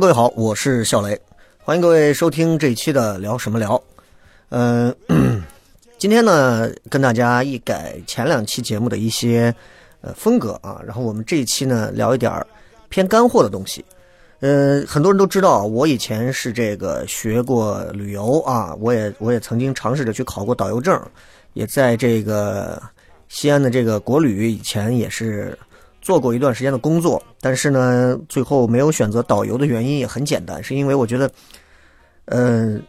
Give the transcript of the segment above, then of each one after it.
各位好，我是笑雷，欢迎各位收听这一期的聊什么聊。嗯、今天呢跟大家一改前两期节目的一些呃风格啊，然后我们这一期呢聊一点偏干货的东西。呃，很多人都知道，我以前是这个学过旅游啊，我也我也曾经尝试着去考过导游证，也在这个西安的这个国旅以前也是做过一段时间的工作，但是呢，最后没有选择导游的原因也很简单，是因为我觉得，嗯、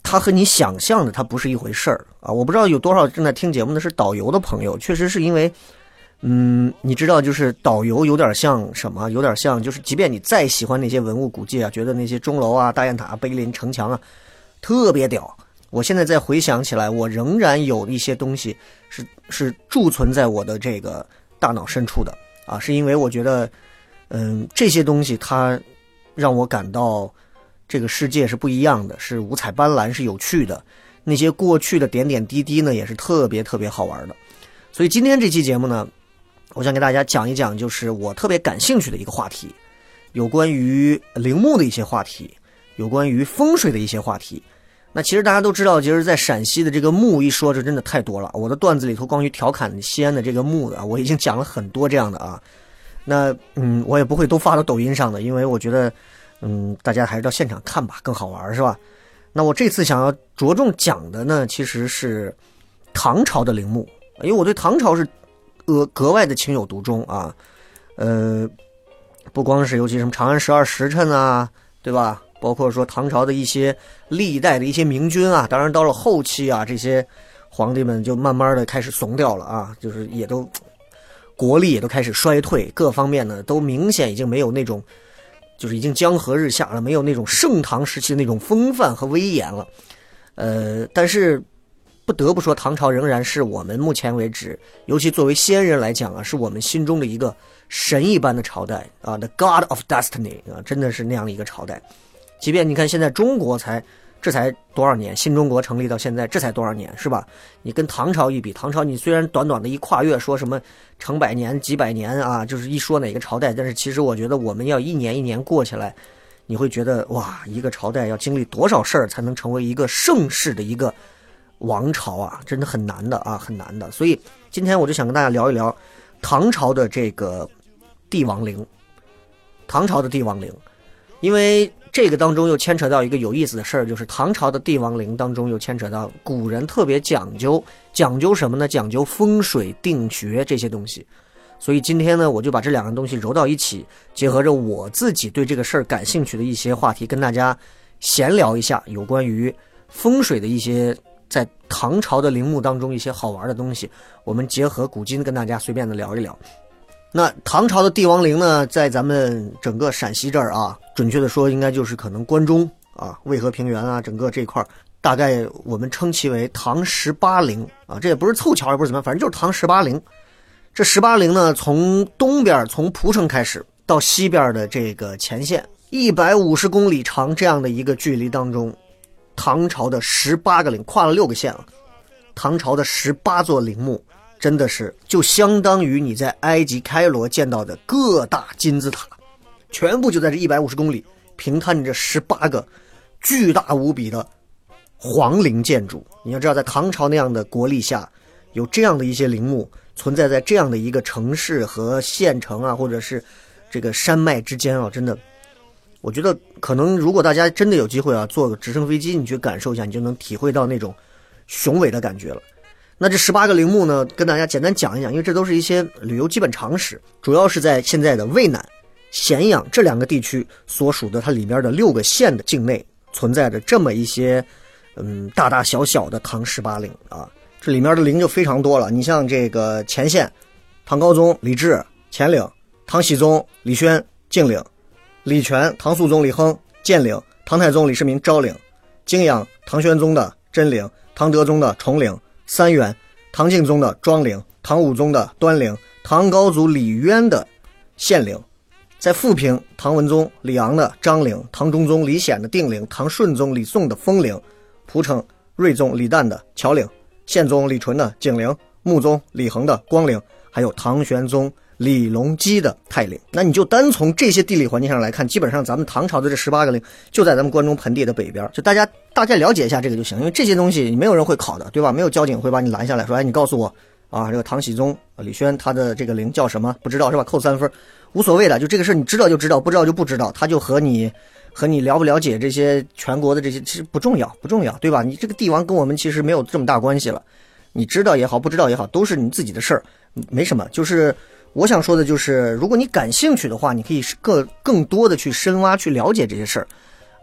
它和你想象的它不是一回事儿啊！我不知道有多少正在听节目的是导游的朋友，确实是因为，嗯，你知道，就是导游有点像什么？有点像就是，即便你再喜欢那些文物古迹啊，觉得那些钟楼啊、大雁塔、碑林、城墙啊特别屌，我现在再回想起来，我仍然有一些东西是是贮存在我的这个大脑深处的啊，是因为我觉得，嗯，这些东西它让我感到这个世界是不一样的，是五彩斑斓，是有趣的。那些过去的点点滴滴呢，也是特别特别好玩的。所以今天这期节目呢，我想给大家讲一讲，就是我特别感兴趣的一个话题，有关于陵墓的一些话题，有关于风水的一些话题。那其实大家都知道，其实，在陕西的这个墓一说，这真的太多了。我的段子里头，关于调侃西安的这个墓的，我已经讲了很多这样的啊。那嗯，我也不会都发到抖音上的，因为我觉得，嗯，大家还是到现场看吧，更好玩，是吧？那我这次想要着重讲的呢，其实是唐朝的陵墓，因为我对唐朝是呃格外的情有独钟啊。呃，不光是尤其什么长安十二时辰啊，对吧？包括说唐朝的一些历代的一些明君啊，当然到了后期啊，这些皇帝们就慢慢的开始怂掉了啊，就是也都国力也都开始衰退，各方面呢都明显已经没有那种，就是已经江河日下了，没有那种盛唐时期的那种风范和威严了。呃，但是不得不说，唐朝仍然是我们目前为止，尤其作为先人来讲啊，是我们心中的一个神一般的朝代啊，the God of Destiny 啊，真的是那样的一个朝代。即便你看现在中国才这才多少年，新中国成立到现在这才多少年，是吧？你跟唐朝一比，唐朝你虽然短短的一跨越，说什么成百年、几百年啊，就是一说哪个朝代，但是其实我觉得我们要一年一年过起来，你会觉得哇，一个朝代要经历多少事儿才能成为一个盛世的一个王朝啊，真的很难的啊，很难的。所以今天我就想跟大家聊一聊唐朝的这个帝王陵，唐朝的帝王陵，因为这个当中又牵扯到一个有意思的事儿，就是唐朝的帝王陵当中又牵扯到古人特别讲究，讲究什么呢？讲究风水定穴这些东西。所以今天呢，我就把这两个东西揉到一起，结合着我自己对这个事儿感兴趣的一些话题，跟大家闲聊一下有关于风水的一些在唐朝的陵墓当中一些好玩的东西。我们结合古今跟大家随便的聊一聊。那唐朝的帝王陵呢，在咱们整个陕西这儿啊，准确的说，应该就是可能关中啊、渭河平原啊，整个这块儿，大概我们称其为唐十八陵啊，这也不是凑巧，也不是怎么样，反正就是唐十八陵。这十八陵呢，从东边从蒲城开始，到西边的这个前线，一百五十公里长这样的一个距离当中，唐朝的十八个陵，跨了六个县了。唐朝的十八座陵墓，真的是就相当于你在埃及开罗见到的各大金字塔，全部就在这一百五十公里平摊着十八个巨大无比的皇陵建筑。你要知道，在唐朝那样的国力下，有这样的一些陵墓存在在这样的一个城市和县城啊，或者是这个山脉之间啊，真的，我觉得可能如果大家真的有机会啊，坐个直升飞机，你去感受一下，你就能体会到那种雄伟的感觉了。那这十八个陵墓呢，跟大家简单讲一讲，因为这都是一些旅游基本常识，主要是在现在的渭南、咸阳这两个地区所属的它里边的六个县的境内存在着这么一些嗯大大小小的唐十八陵啊，这里面的陵就非常多了。你像这个乾县，唐高宗李治乾陵，唐僖宗李轩敬陵，李全唐肃宗李亨建陵，唐太宗李世民昭陵，泾阳唐玄宗的真陵，唐德宗的崇陵，三元唐敬宗的庄陵，唐武宗的端陵，唐高祖李渊的县陵。在富平，唐文宗李昂的张陵，唐中宗李显的定陵，唐顺宗李诵的封陵，蒲城睿宗李旦的乔陵，宪宗李纯的景陵，穆宗李恒的光陵，还有唐玄宗李隆基的泰陵。那你就单从这些地理环境上来看，基本上咱们唐朝的这十八个陵就在咱们关中盆地的北边，就大家大概了解一下这个就行，因为这些东西没有人会考的，对吧？没有交警会把你拦下来说，哎，你告诉我啊，这个唐僖宗李轩他的这个陵叫什么？不知道是吧？扣三分。无所谓的，就这个事儿，你知道就知道，不知道就不知道。他就和你，和你了不了解这些全国的这些，其实不重要，不重要，对吧？你这个帝王跟我们其实没有这么大关系了。你知道也好，不知道也好，都是你自己的事儿，没什么。就是我想说的，就是如果你感兴趣的话，你可以更更多的去深挖，去了解这些事儿。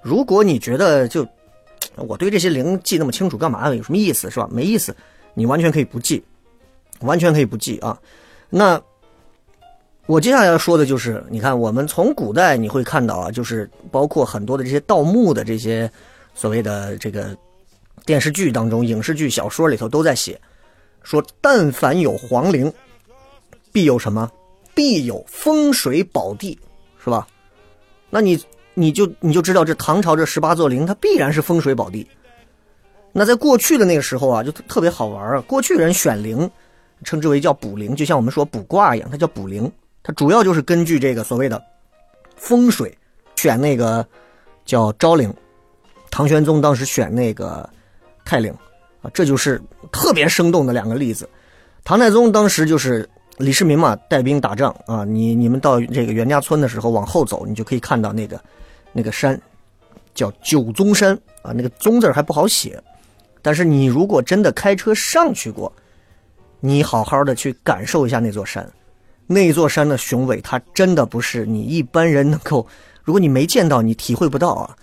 如果你觉得就我对这些灵记那么清楚干嘛？有什么意思是吧？没意思，你完全可以不记，完全可以不记啊。那。我接下来要说的就是，你看，我们从古代你会看到啊，就是包括很多的这些盗墓的这些所谓的这个电视剧当中、影视剧、小说里头都在写，说但凡有皇陵，必有什么？必有风水宝地，是吧？那你你就你就知道，这唐朝这十八座陵，它必然是风水宝地。那在过去的那个时候啊，就特别好玩啊。过去人选陵，称之为叫卜陵，就像我们说卜卦一样，它叫卜陵。它主要就是根据这个所谓的风水选那个叫昭陵，唐玄宗当时选那个泰陵啊，这就是特别生动的两个例子。唐太宗当时就是李世民嘛，带兵打仗啊，你你们到这个袁家村的时候往后走，你就可以看到那个那个山叫九宗山啊，那个宗字还不好写，但是你如果真的开车上去过，你好好的去感受一下那座山。那座山的雄伟，它真的不是你一般人能够。如果你没见到，你体会不到啊。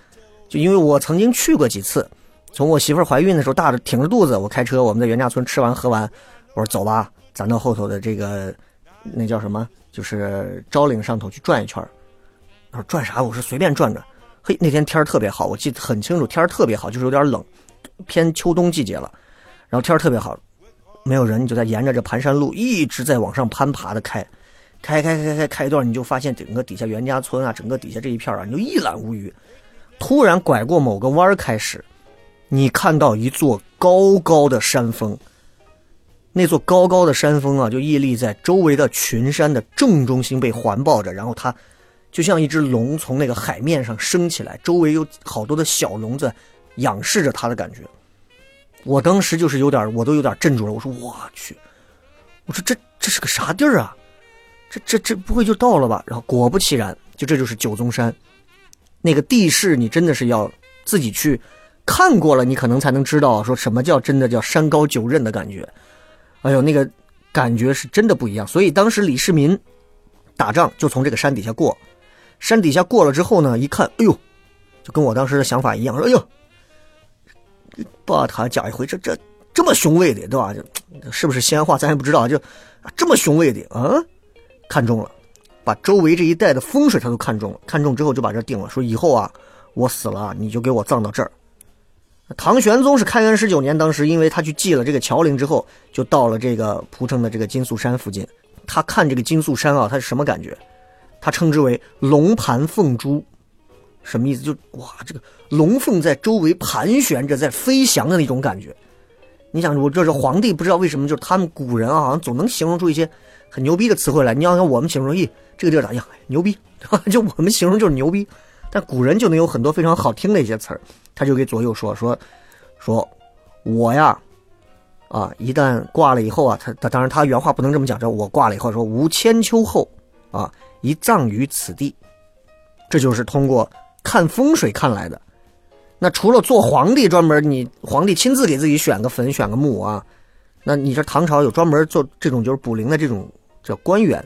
就因为我曾经去过几次，从我媳妇怀孕的时候，大着挺着肚子，我开车，我们在袁家村吃完喝完，我说走吧，咱到后头的这个那叫什么，就是昭陵上头去转一圈他说转啥？我说随便转转。嘿，那天天儿特别好，我记得很清楚，天儿特别好，就是有点冷，偏秋冬季节了，然后天儿特别好。没有人，你就在沿着这盘山路一直在往上攀爬的开，开开开开开一段，你就发现整个底下袁家村啊，整个底下这一片啊，你就一览无余。突然拐过某个弯开始，你看到一座高高的山峰。那座高高的山峰啊，就屹立在周围的群山的正中心，被环抱着，然后它就像一只龙从那个海面上升起来，周围有好多的小龙在仰视着它的感觉。我当时就是有点，我都有点镇住了。我说我去，我说这这是个啥地儿啊？这这这不会就到了吧？然后果不其然，就这就是九宗山。那个地势，你真的是要自己去看过了，你可能才能知道说什么叫真的叫山高九仞的感觉。哎呦，那个感觉是真的不一样。所以当时李世民打仗就从这个山底下过，山底下过了之后呢，一看，哎呦，就跟我当时的想法一样，说哎呦。把他讲一回，这这这么雄伟的，对吧？是不是西安话，咱也不知道。就这么雄伟的啊，看中了，把周围这一带的风水他都看中了。看中之后就把这定了，说以后啊，我死了你就给我葬到这儿。唐玄宗是开元十九年，当时因为他去祭了这个乔陵之后，就到了这个蒲城的这个金粟山附近。他看这个金粟山啊，他是什么感觉？他称之为龙盘凤珠。什么意思？就哇，这个龙凤在周围盘旋着，在飞翔的那种感觉。你想，我这是皇帝，不知道为什么，就是他们古人啊，好像总能形容出一些很牛逼的词汇来。你要像我们形容，咦，这个地儿咋样？牛逼，就我们形容就是牛逼。但古人就能有很多非常好听的一些词儿，他就给左右说说说，我呀，啊，一旦挂了以后啊，他他当然他原话不能这么讲，说我挂了以后说无千秋后啊，一葬于此地，这就是通过。看风水看来的，那除了做皇帝专门，你皇帝亲自给自己选个坟、选个墓啊，那你这唐朝有专门做这种就是卜灵的这种叫官员，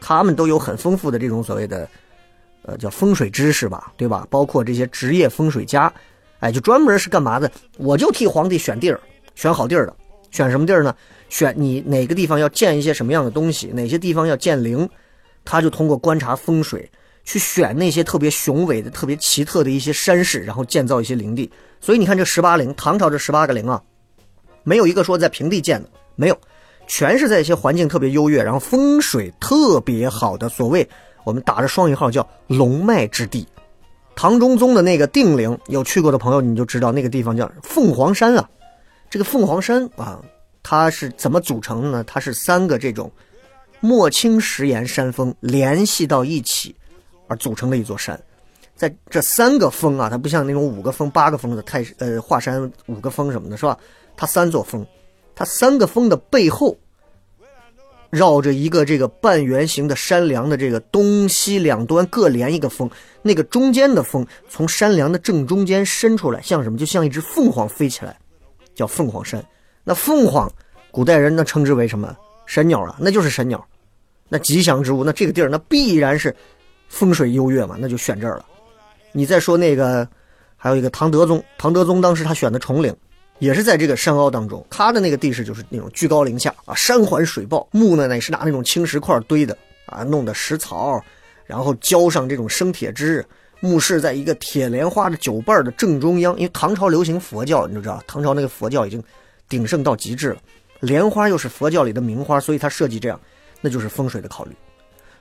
他们都有很丰富的这种所谓的，呃，叫风水知识吧，对吧？包括这些职业风水家，哎，就专门是干嘛的？我就替皇帝选地儿，选好地儿的。选什么地儿呢？选你哪个地方要建一些什么样的东西，哪些地方要建陵，他就通过观察风水去选那些特别雄伟的、特别奇特的一些山势，然后建造一些陵地。所以你看这十八陵，唐朝这十八个陵啊，没有一个说在平地建的，没有，全是在一些环境特别优越，然后风水特别好的所谓我们打着双引号叫龙脉之地。唐中宗的那个定陵，有去过的朋友你就知道那个地方叫凤凰山啊。这个凤凰山啊，它是怎么组成的呢？它是三个这种墨青石岩山峰联系到一起而组成的一座山。在这三个峰啊，它不像那种五个峰、八个峰的泰呃华山五个峰什么的，是吧？它三座峰，它三个峰的背后绕着一个这个半圆形的山梁的这个东西两端各连一个峰，那个中间的峰从山梁的正中间伸出来，像什么？就像一只凤凰飞起来。叫凤凰山，那凤凰，古代人那称之为什么神鸟啊？那就是神鸟，那吉祥之物，那这个地儿那必然是风水优越嘛，那就选这儿了。你再说那个，还有一个唐德宗，唐德宗当时他选的崇陵，也是在这个山坳当中，他的那个地势就是那种居高临下啊，山环水抱，木呢也是拿那种青石块堆的啊，弄的石槽，然后浇上这种生铁汁。墓室在一个铁莲花的酒瓣的正中央，因为唐朝流行佛教，你就知道，唐朝那个佛教已经鼎盛到极致了。莲花又是佛教里的名花，所以他设计这样，那就是风水的考虑。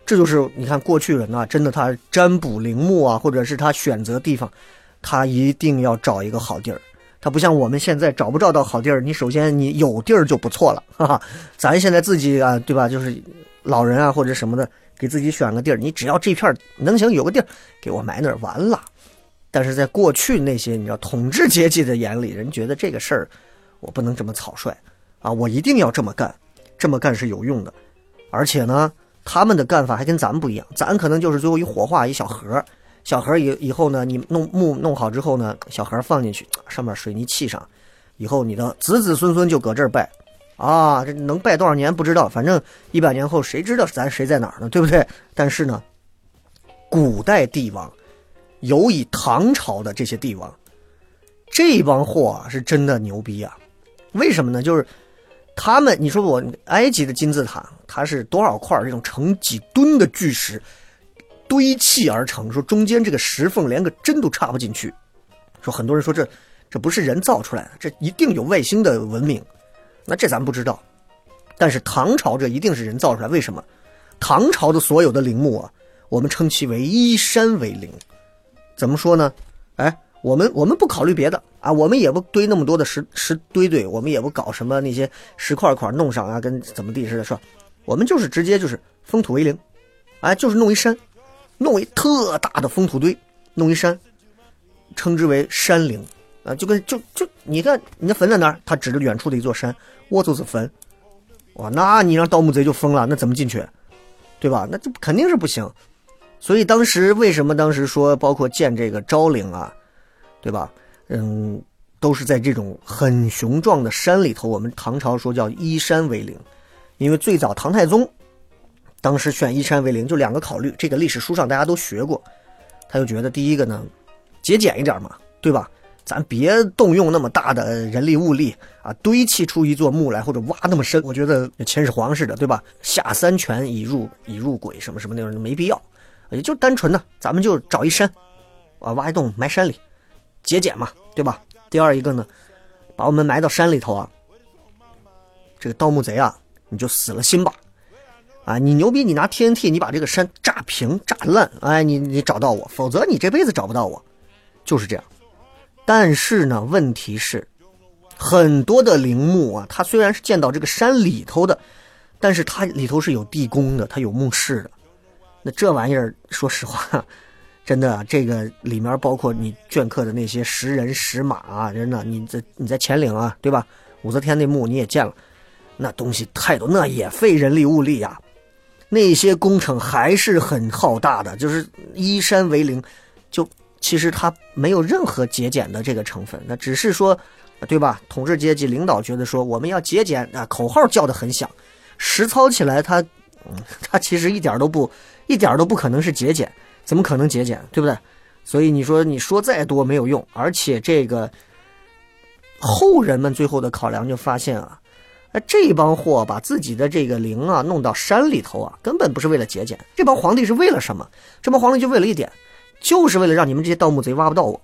这就是你看过去人啊，真的他占卜陵墓啊，或者是他选择地方，他一定要找一个好地儿。他不像我们现在找不找到好地儿，你首先你有地儿就不错了，哈哈。咱现在自己啊，对吧？就是老人啊或者什么的。给自己选个地儿，你只要这片能行，有个地儿给我埋那儿完了。但是在过去那些你知道统治阶级的眼里，人觉得这个事儿我不能这么草率啊，我一定要这么干，这么干是有用的。而且呢，他们的干法还跟咱们不一样，咱可能就是最后一火化一小盒，小盒以以后呢，你弄木弄好之后呢，小盒放进去，上面水泥砌上，以后你的子子孙孙就搁这儿拜。啊，这能拜多少年不知道，反正一百年后谁知道咱谁在哪儿呢？对不对？但是呢，古代帝王，尤以唐朝的这些帝王，这帮货啊是真的牛逼啊！为什么呢？就是他们，你说我埃及的金字塔，它是多少块这种成几吨的巨石堆砌而成？说中间这个石缝连个针都插不进去。说很多人说这这不是人造出来的，这一定有外星的文明。那这咱不知道，但是唐朝这一定是人造出来。为什么？唐朝的所有的陵墓啊，我们称其为依山为陵。怎么说呢？哎，我们我们不考虑别的啊，我们也不堆那么多的石 石堆堆，我们也不搞什么那些石块块弄上啊，跟怎么地似的，是吧？我们就是直接就是封土为陵，哎，就是弄一山，弄一特大的封土堆，弄一山，称之为山陵。啊，就跟就就你看，你的坟在哪儿？他指着远处的一座山，我就是坟。哇，那你让盗墓贼就疯了，那怎么进去？对吧？那这肯定是不行。所以当时为什么当时说包括建这个昭陵啊，对吧？嗯，都是在这种很雄壮的山里头。我们唐朝说叫依山为陵，因为最早唐太宗当时选依山为陵就两个考虑，这个历史书上大家都学过。他就觉得第一个呢，节俭一点嘛，对吧？咱别动用那么大的人力物力啊，堆砌出一座墓来，或者挖那么深，我觉得秦始皇似的，对吧？下三泉以入以入鬼，什么什么那种没必要，也就单纯的，咱们就找一山，啊，挖一洞埋山里，节俭嘛，对吧？第二一个呢，把我们埋到山里头啊，这个盗墓贼啊，你就死了心吧，啊，你牛逼，你拿 TNT，你把这个山炸平炸烂，哎，你你找到我，否则你这辈子找不到我，就是这样。但是呢，问题是，很多的陵墓啊，它虽然是建到这个山里头的，但是它里头是有地宫的，它有墓室的。那这玩意儿，说实话，真的，这个里面包括你镌刻的那些石人、石马啊，真的，你在你在乾陵啊，对吧？武则天那墓你也见了，那东西太多，那也费人力物力呀。那些工程还是很浩大的，就是依山为陵，就。其实它没有任何节俭的这个成分，那只是说，对吧？统治阶级领导觉得说我们要节俭啊，口号叫的很响，实操起来它，嗯，它其实一点都不，一点都不可能是节俭，怎么可能节俭，对不对？所以你说你说再多没有用，而且这个后人们最后的考量就发现啊，哎这帮货把自己的这个陵啊弄到山里头啊，根本不是为了节俭。这帮皇帝是为了什么？这帮皇帝就为了一点，就是为了让你们这些盗墓贼挖不到我，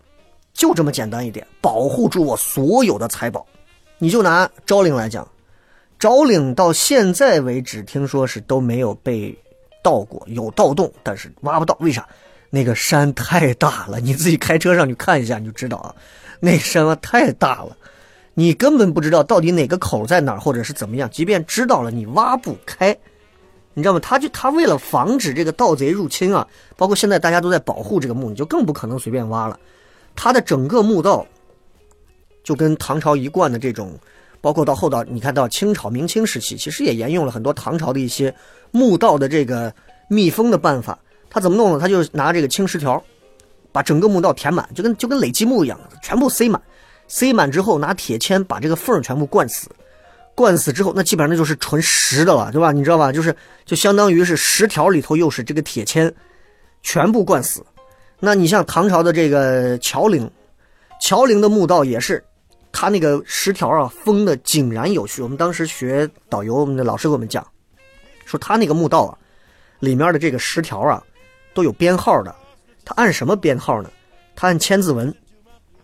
就这么简单一点，保护住我所有的财宝。你就拿昭陵来讲，昭陵到现在为止，听说是都没有被盗过，有盗洞，但是挖不到。为啥？那个山太大了，你自己开车上去看一下，你就知道啊，那山啊太大了，你根本不知道到底哪个口在哪儿，或者是怎么样。即便知道了，你挖不开，你知道吗？他就他为了防止这个盗贼入侵啊，包括现在大家都在保护这个墓，你就更不可能随便挖了。他的整个墓道。就跟唐朝一贯的这种，包括到后到你看到清朝、明清时期，其实也沿用了很多唐朝的一些墓道的这个密封的办法。他怎么弄呢？他就拿这个青石条，把整个墓道填满，就跟就跟垒积木一样，全部塞满。塞满之后，拿铁签把这个缝全部灌死。灌死之后，那基本上那就是纯实的了，对吧？你知道吧？就是就相当于是石条里头又是这个铁签，全部灌死。那你像唐朝的这个乔陵，乔陵的墓道也是。他那个石条啊，封的井然有序。我们当时学导游，我们的老师给我们讲，说他那个墓道啊，里面的这个石条啊，都有编号的。他按什么编号呢？他按千字文。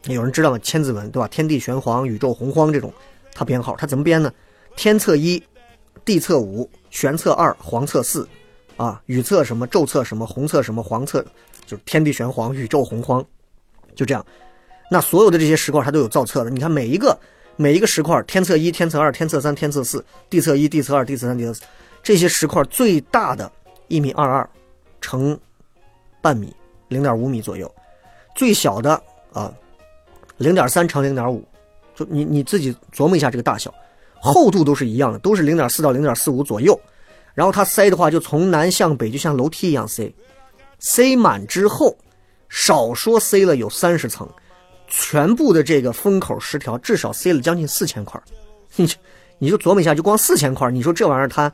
有人知道吗？千字文对吧？天地玄黄，宇宙洪荒这种，他编号。他怎么编呢？天测一，地测五，玄测二，黄测四，啊，宇测什么，宙测什么，洪测什么，黄测，就是天地玄黄，宇宙洪荒，就这样。那所有的这些石块它都有造册的，你看每一个每一个石块，天测一、天测二、天测三、天测四，地测一、地测二、地测三、地测四，这些石块最大的一米二二乘半米，零点五米左右，最小的啊零点三乘零点五，就你你自己琢磨一下这个大小，厚度都是一样的，都是零点四到零点四五左右。然后它塞的话，就从南向北，就像楼梯一样塞，塞满之后，少说塞了有三十层。全部的这个封口石条至少塞了将近四千块，你你就琢磨一下，就光四千块，你说这玩意儿它，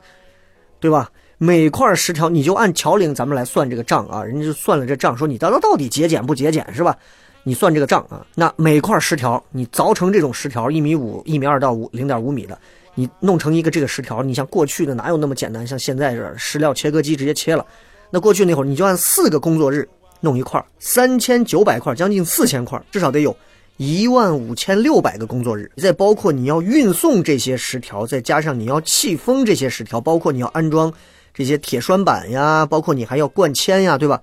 对吧？每块石条你就按桥龄咱们来算这个账啊，人家就算了这账，说你到到底节俭不节俭是吧？你算这个账啊，那每块石条你凿成这种石条，一米五、一米二到五零点五米的，你弄成一个这个石条，你像过去的哪有那么简单？像现在这石料切割机直接切了，那过去那会儿你就按四个工作日。弄一块三千九百块，将近四千块，至少得有一万五千六百个工作日。再包括你要运送这些石条，再加上你要气封这些石条，包括你要安装这些铁栓板呀，包括你还要灌铅呀，对吧？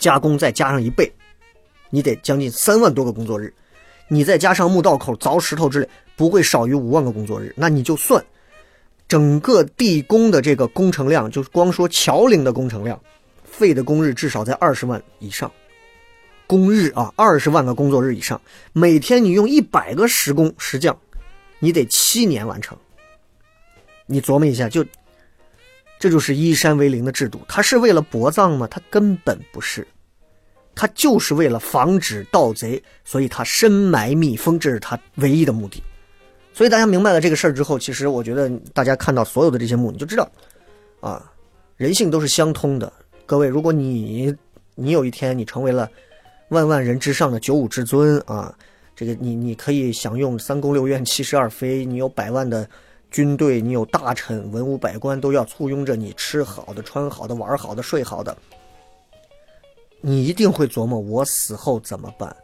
加工再加上一倍，你得将近三万多个工作日。你再加上墓道口凿石头之类，不会少于五万个工作日。那你就算整个地宫的这个工程量，就是光说桥陵的工程量。费的工日至少在二十万以上，工日啊，二十万个工作日以上。每天你用一百个石工石匠，你得七年完成。你琢磨一下，就这就是依山为陵的制度。它是为了薄葬吗？它根本不是，他就是为了防止盗贼，所以他深埋密封，这是他唯一的目的。所以大家明白了这个事儿之后，其实我觉得大家看到所有的这些墓，你就知道，啊，人性都是相通的。各位，如果你你有一天你成为了万万人之上的九五至尊啊，这个你你可以享用三宫六院七十二妃，你有百万的军队，你有大臣文武百官都要簇拥着你吃好的、穿好的、玩好的、睡好的，你一定会琢磨我死后怎么办？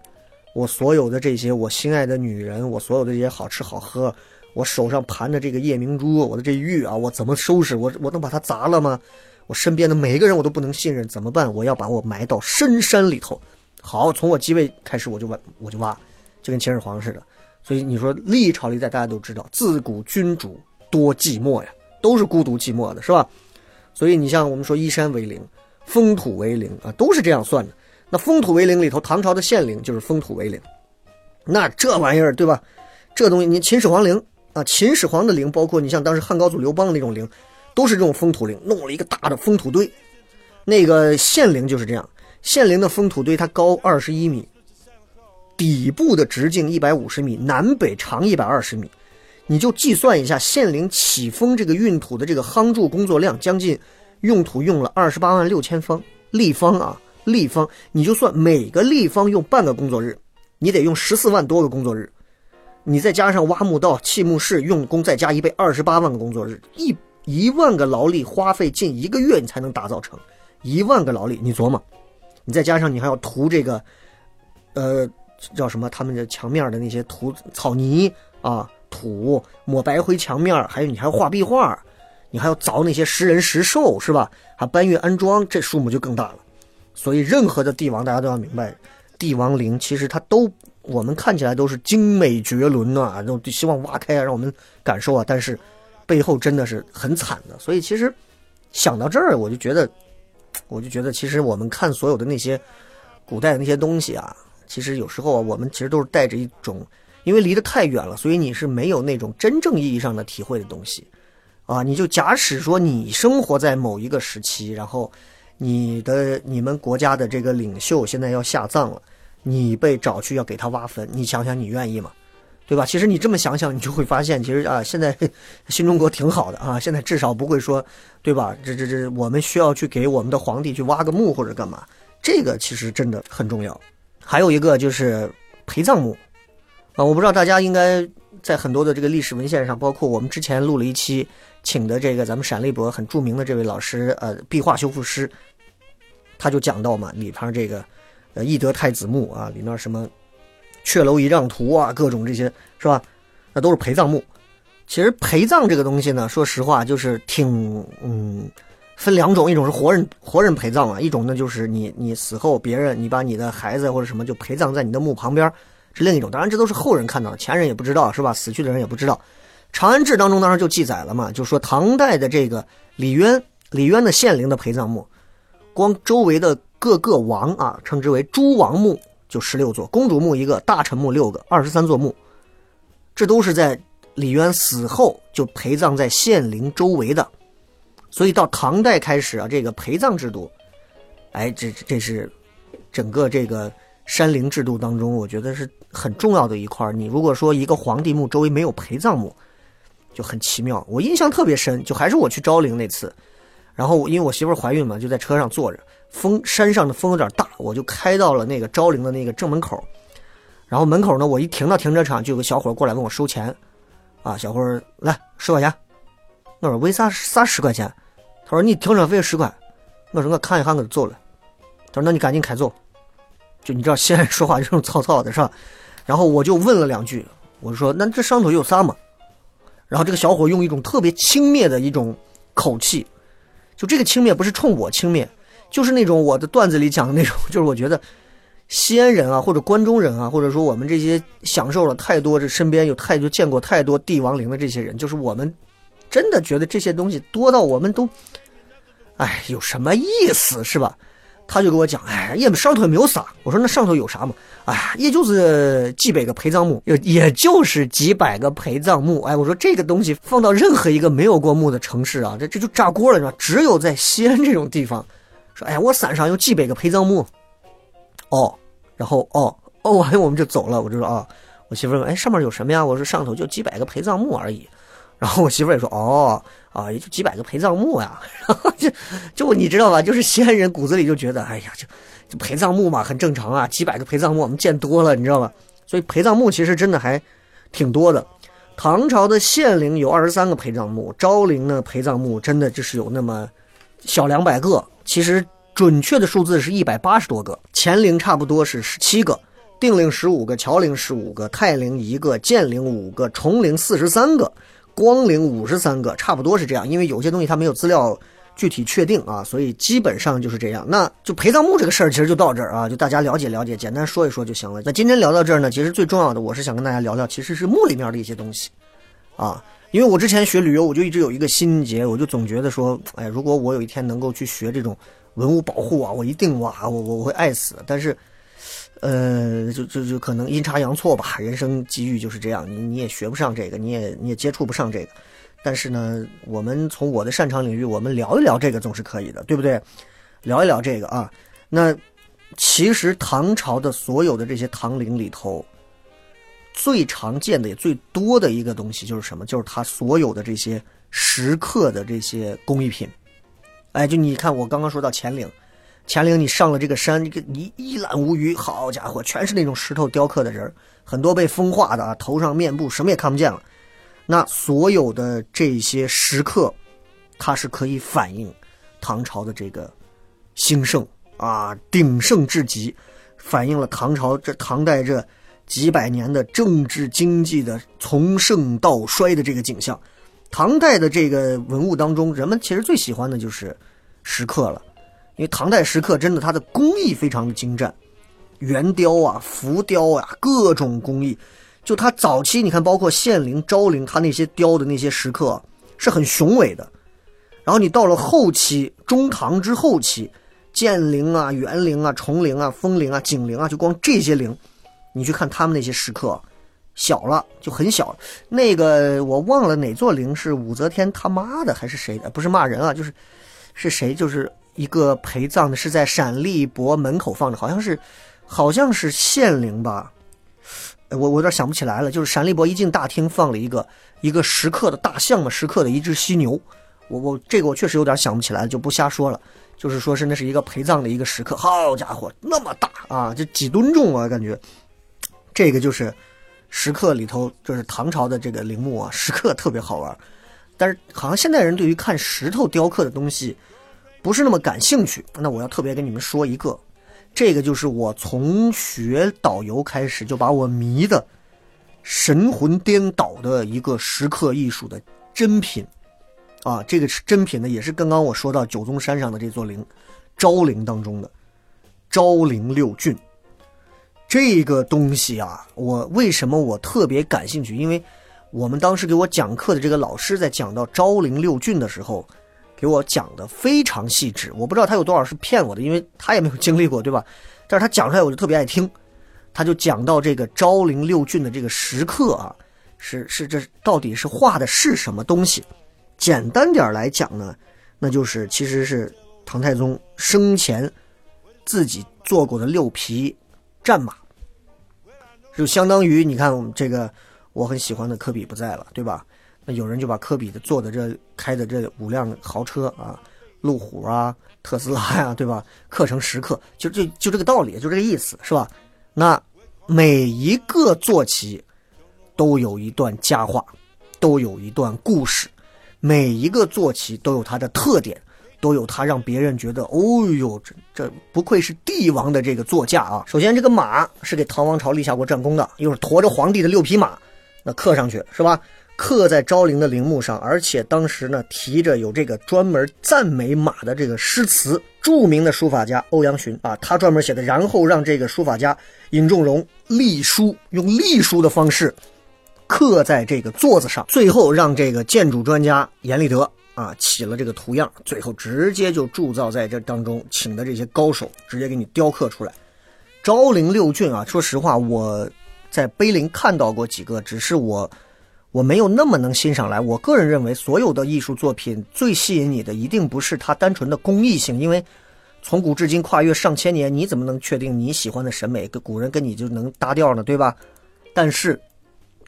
我所有的这些我心爱的女人，我所有的这些好吃好喝，我手上盘的这个夜明珠，我的这玉啊，我怎么收拾？我我能把它砸了吗？我身边的每一个人我都不能信任，怎么办？我要把我埋到深山里头。好，从我继位开始我就挖，我就挖，就跟秦始皇似的。所以你说历朝历代大家都知道，自古君主多寂寞呀，都是孤独寂寞的，是吧？所以你像我们说依山为陵，封土为陵啊，都是这样算的。那封土为陵里头，唐朝的县陵就是封土为陵。那这玩意儿对吧？这东西你秦始皇陵啊，秦始皇的陵，包括你像当时汉高祖刘邦那种陵。都是这种封土陵，弄了一个大的封土堆。那个县陵就是这样，县陵的封土堆它高二十一米，底部的直径一百五十米，南北长一百二十米。你就计算一下县陵起封这个运土的这个夯筑工作量，将近用土用了二十八万六千方立方啊，立方，你就算每个立方用半个工作日，你得用十四万多个工作日，你再加上挖墓道、砌墓室用工再加一倍，二十八万个工作日，一一万个劳力花费近一个月你才能打造成，一万个劳力，你琢磨，你再加上你还要涂这个，呃，叫什么？他们的墙面的那些涂草泥啊、土抹白灰墙面，还有你还要画壁画。你还要凿那些石人石兽是吧？还搬运安装，这数目就更大了。所以任何的帝王，大家都要明白，帝王陵其实它都我们看起来都是精美绝伦啊，都希望挖开啊，让我们感受啊。但是背后真的是很惨的。所以其实想到这儿，我就觉得，我就觉得，其实我们看所有的那些古代的那些东西啊，其实有时候啊我们其实都是带着一种，因为离得太远了，所以你是没有那种真正意义上的体会的东西。啊，你就假使说你生活在某一个时期，然后你的你们国家的这个领袖现在要下葬了，你被找去要给他挖坟，你想想你愿意吗？对吧？其实你这么想想，你就会发现，其实啊，现在 新中国挺好的啊，现在至少不会说，对吧？这这这，我们需要去给我们的皇帝去挖个墓或者干嘛，这个其实真的很重要。还有一个就是陪葬墓啊，我不知道大家应该在很多的这个历史文献上，包括我们之前录了一期。请的这个咱们陕历博很著名的这位老师，呃，壁画修复师，他就讲到嘛，里边这个，呃，懿德太子墓啊，里面什么阙楼仪仗图啊，各种这些是吧？那都是陪葬墓。其实陪葬这个东西呢，说实话就是挺，嗯，分两种，一种是活人活人陪葬啊，一种呢就是你你死后别人你把你的孩子或者什么就陪葬在你的墓旁边，是另一种。当然这都是后人看到的，前人也不知道是吧？死去的人也不知道。《长安志》当中当时就记载了嘛，就说唐代的这个李渊，李渊的县陵的陪葬墓，光周围的各个王啊，称之为诸王墓，就十六座，公主墓一个，大臣墓六个，二十三座墓，这都是在李渊死后就陪葬在县陵周围的。所以到唐代开始啊，这个陪葬制度，哎，这这是整个这个山陵制度当中，我觉得是很重要的一块你如果说一个皇帝墓周围没有陪葬墓，就很奇妙，我印象特别深，就还是我去昭陵那次，然后因为我媳妇怀孕嘛，就在车上坐着，风山上的风有点大，我就开到了那个昭陵的那个正门口，然后门口呢，我一停到停车场，就有个小伙过来问我收钱，啊，小伙来十块钱，我说为啥啥十块钱？他说你停车费十块，我说我看一下我就走了，他说那你赶紧开走，就你知道西安人说话这种 草草的是吧？然后我就问了两句，我说那这上头有啥嘛？然后这个小伙用一种特别轻蔑的一种口气，就这个轻蔑不是冲我轻蔑，就是那种我的段子里讲的那种，就是我觉得西安人啊，或者关中人啊，或者说我们这些享受了太多，这身边有太多见过太多帝王陵的这些人，就是我们真的觉得这些东西多到我们都，哎，有什么意思是吧？他就给我讲，哎，也上头也没有啥。我说那上头有啥嘛？哎，也就是几百个陪葬墓，也也就是几百个陪葬墓。哎，我说这个东西放到任何一个没有过墓的城市啊，这这就炸锅了，是吧？只有在西安这种地方，说，哎呀，我山上有几百个陪葬墓。哦，然后哦哦，完我们就走了。我就说啊，我媳妇问，哎，上面有什么呀？我说上头就几百个陪葬墓而已。然后我媳妇也说，哦。啊，也就几百个陪葬墓呀，然后就就你知道吧，就是西安人骨子里就觉得，哎呀，就就陪葬墓嘛，很正常啊，几百个陪葬墓我们见多了，你知道吧？所以陪葬墓其实真的还挺多的。唐朝的县陵有二十三个陪葬墓，昭陵的陪葬墓真的就是有那么小两百个，其实准确的数字是一百八十多个。乾陵差不多是十七个，定陵十五个，乔陵十五个，泰陵一个，建陵五个，崇陵四十三个。光陵五十三个，差不多是这样，因为有些东西它没有资料具体确定啊，所以基本上就是这样。那就陪葬墓这个事儿，其实就到这儿啊，就大家了解了解，简单说一说就行了。那今天聊到这儿呢，其实最重要的，我是想跟大家聊聊，其实是墓里面的一些东西啊。因为我之前学旅游，我就一直有一个心结，我就总觉得说，哎，如果我有一天能够去学这种文物保护啊，我一定哇，我我我会爱死。但是。呃，就就就可能阴差阳错吧，人生机遇就是这样，你你也学不上这个，你也你也接触不上这个。但是呢，我们从我的擅长领域，我们聊一聊这个总是可以的，对不对？聊一聊这个啊。那其实唐朝的所有的这些唐陵里头，最常见的也最多的一个东西就是什么？就是它所有的这些石刻的这些工艺品。哎，就你看，我刚刚说到乾陵。乾陵你上了这个山，你你一览无余，好家伙，全是那种石头雕刻的人，很多被风化的啊，头上面部什么也看不见了。那所有的这些石刻，它是可以反映唐朝的这个兴盛啊，鼎盛至极，反映了唐朝这唐代这几百年的政治经济的从盛到衰的这个景象。唐代的这个文物当中，人们其实最喜欢的就是石刻了。因为唐代石刻真的，它的工艺非常的精湛，圆雕啊、浮雕啊，各种工艺。就它早期，你看，包括献陵、昭陵，它那些雕的那些石刻是很雄伟的。然后你到了后期，中唐之后期，建陵啊、元陵啊、崇陵啊、丰陵啊、景陵啊，就光这些陵，你去看他们那些石刻，小了就很小。那个我忘了哪座陵是武则天他妈的还是谁的？不是骂人啊，就是是谁？就是。一个陪葬的是在陕历博门口放着，好像是，好像是县陵吧，我我有点想不起来了。就是陕历博一进大厅放了一个一个石刻的大象嘛，石刻的一只犀牛。我我这个我确实有点想不起来，就不瞎说了。就是说是那是一个陪葬的一个石刻，好家伙，那么大啊，就几吨重啊，感觉。这个就是石刻里头，就是唐朝的这个陵墓啊，石刻特别好玩。但是好像现代人对于看石头雕刻的东西。不是那么感兴趣，那我要特别跟你们说一个，这个就是我从学导游开始就把我迷的神魂颠倒的一个石刻艺术的珍品，啊，这个是珍品呢，也是刚刚我说到九宗山上的这座陵，昭陵当中的昭陵六骏，这个东西啊，我为什么我特别感兴趣？因为我们当时给我讲课的这个老师在讲到昭陵六骏的时候。给我讲的非常细致，我不知道他有多少是骗我的，因为他也没有经历过，对吧？但是他讲出来我就特别爱听。他就讲到这个昭陵六骏的这个石刻啊，是是这到底是画的是什么东西？简单点来讲呢，那就是其实是唐太宗生前自己坐过的六匹战马，就相当于你看这个我很喜欢的科比不在了，对吧？那有人就把科比的坐的这开的这五辆豪车啊，路虎啊、特斯拉呀，对吧？刻成石刻，就就就这个道理，就这个意思，是吧？那每一个坐骑都有一段佳话，都有一段故事，每一个坐骑都有它的特点，都有它让别人觉得，哦呦，这这不愧是帝王的这个座驾啊！首先，这个马是给唐王朝立下过战功的，又是驮着皇帝的六匹马，那刻上去是吧？刻在昭陵的陵墓上，而且当时呢提着有这个专门赞美马的这个诗词，著名的书法家欧阳询啊，他专门写的，然后让这个书法家尹仲荣隶书，用隶书的方式刻在这个座子上，最后让这个建筑专家阎立德啊起了这个图样，最后直接就铸造在这当中，请的这些高手直接给你雕刻出来。昭陵六骏啊，说实话，我在碑林看到过几个，只是我。我没有那么能欣赏来。我个人认为，所有的艺术作品最吸引你的，一定不是它单纯的工艺性，因为从古至今跨越上千年，你怎么能确定你喜欢的审美跟古人跟你就能搭调呢？对吧？但是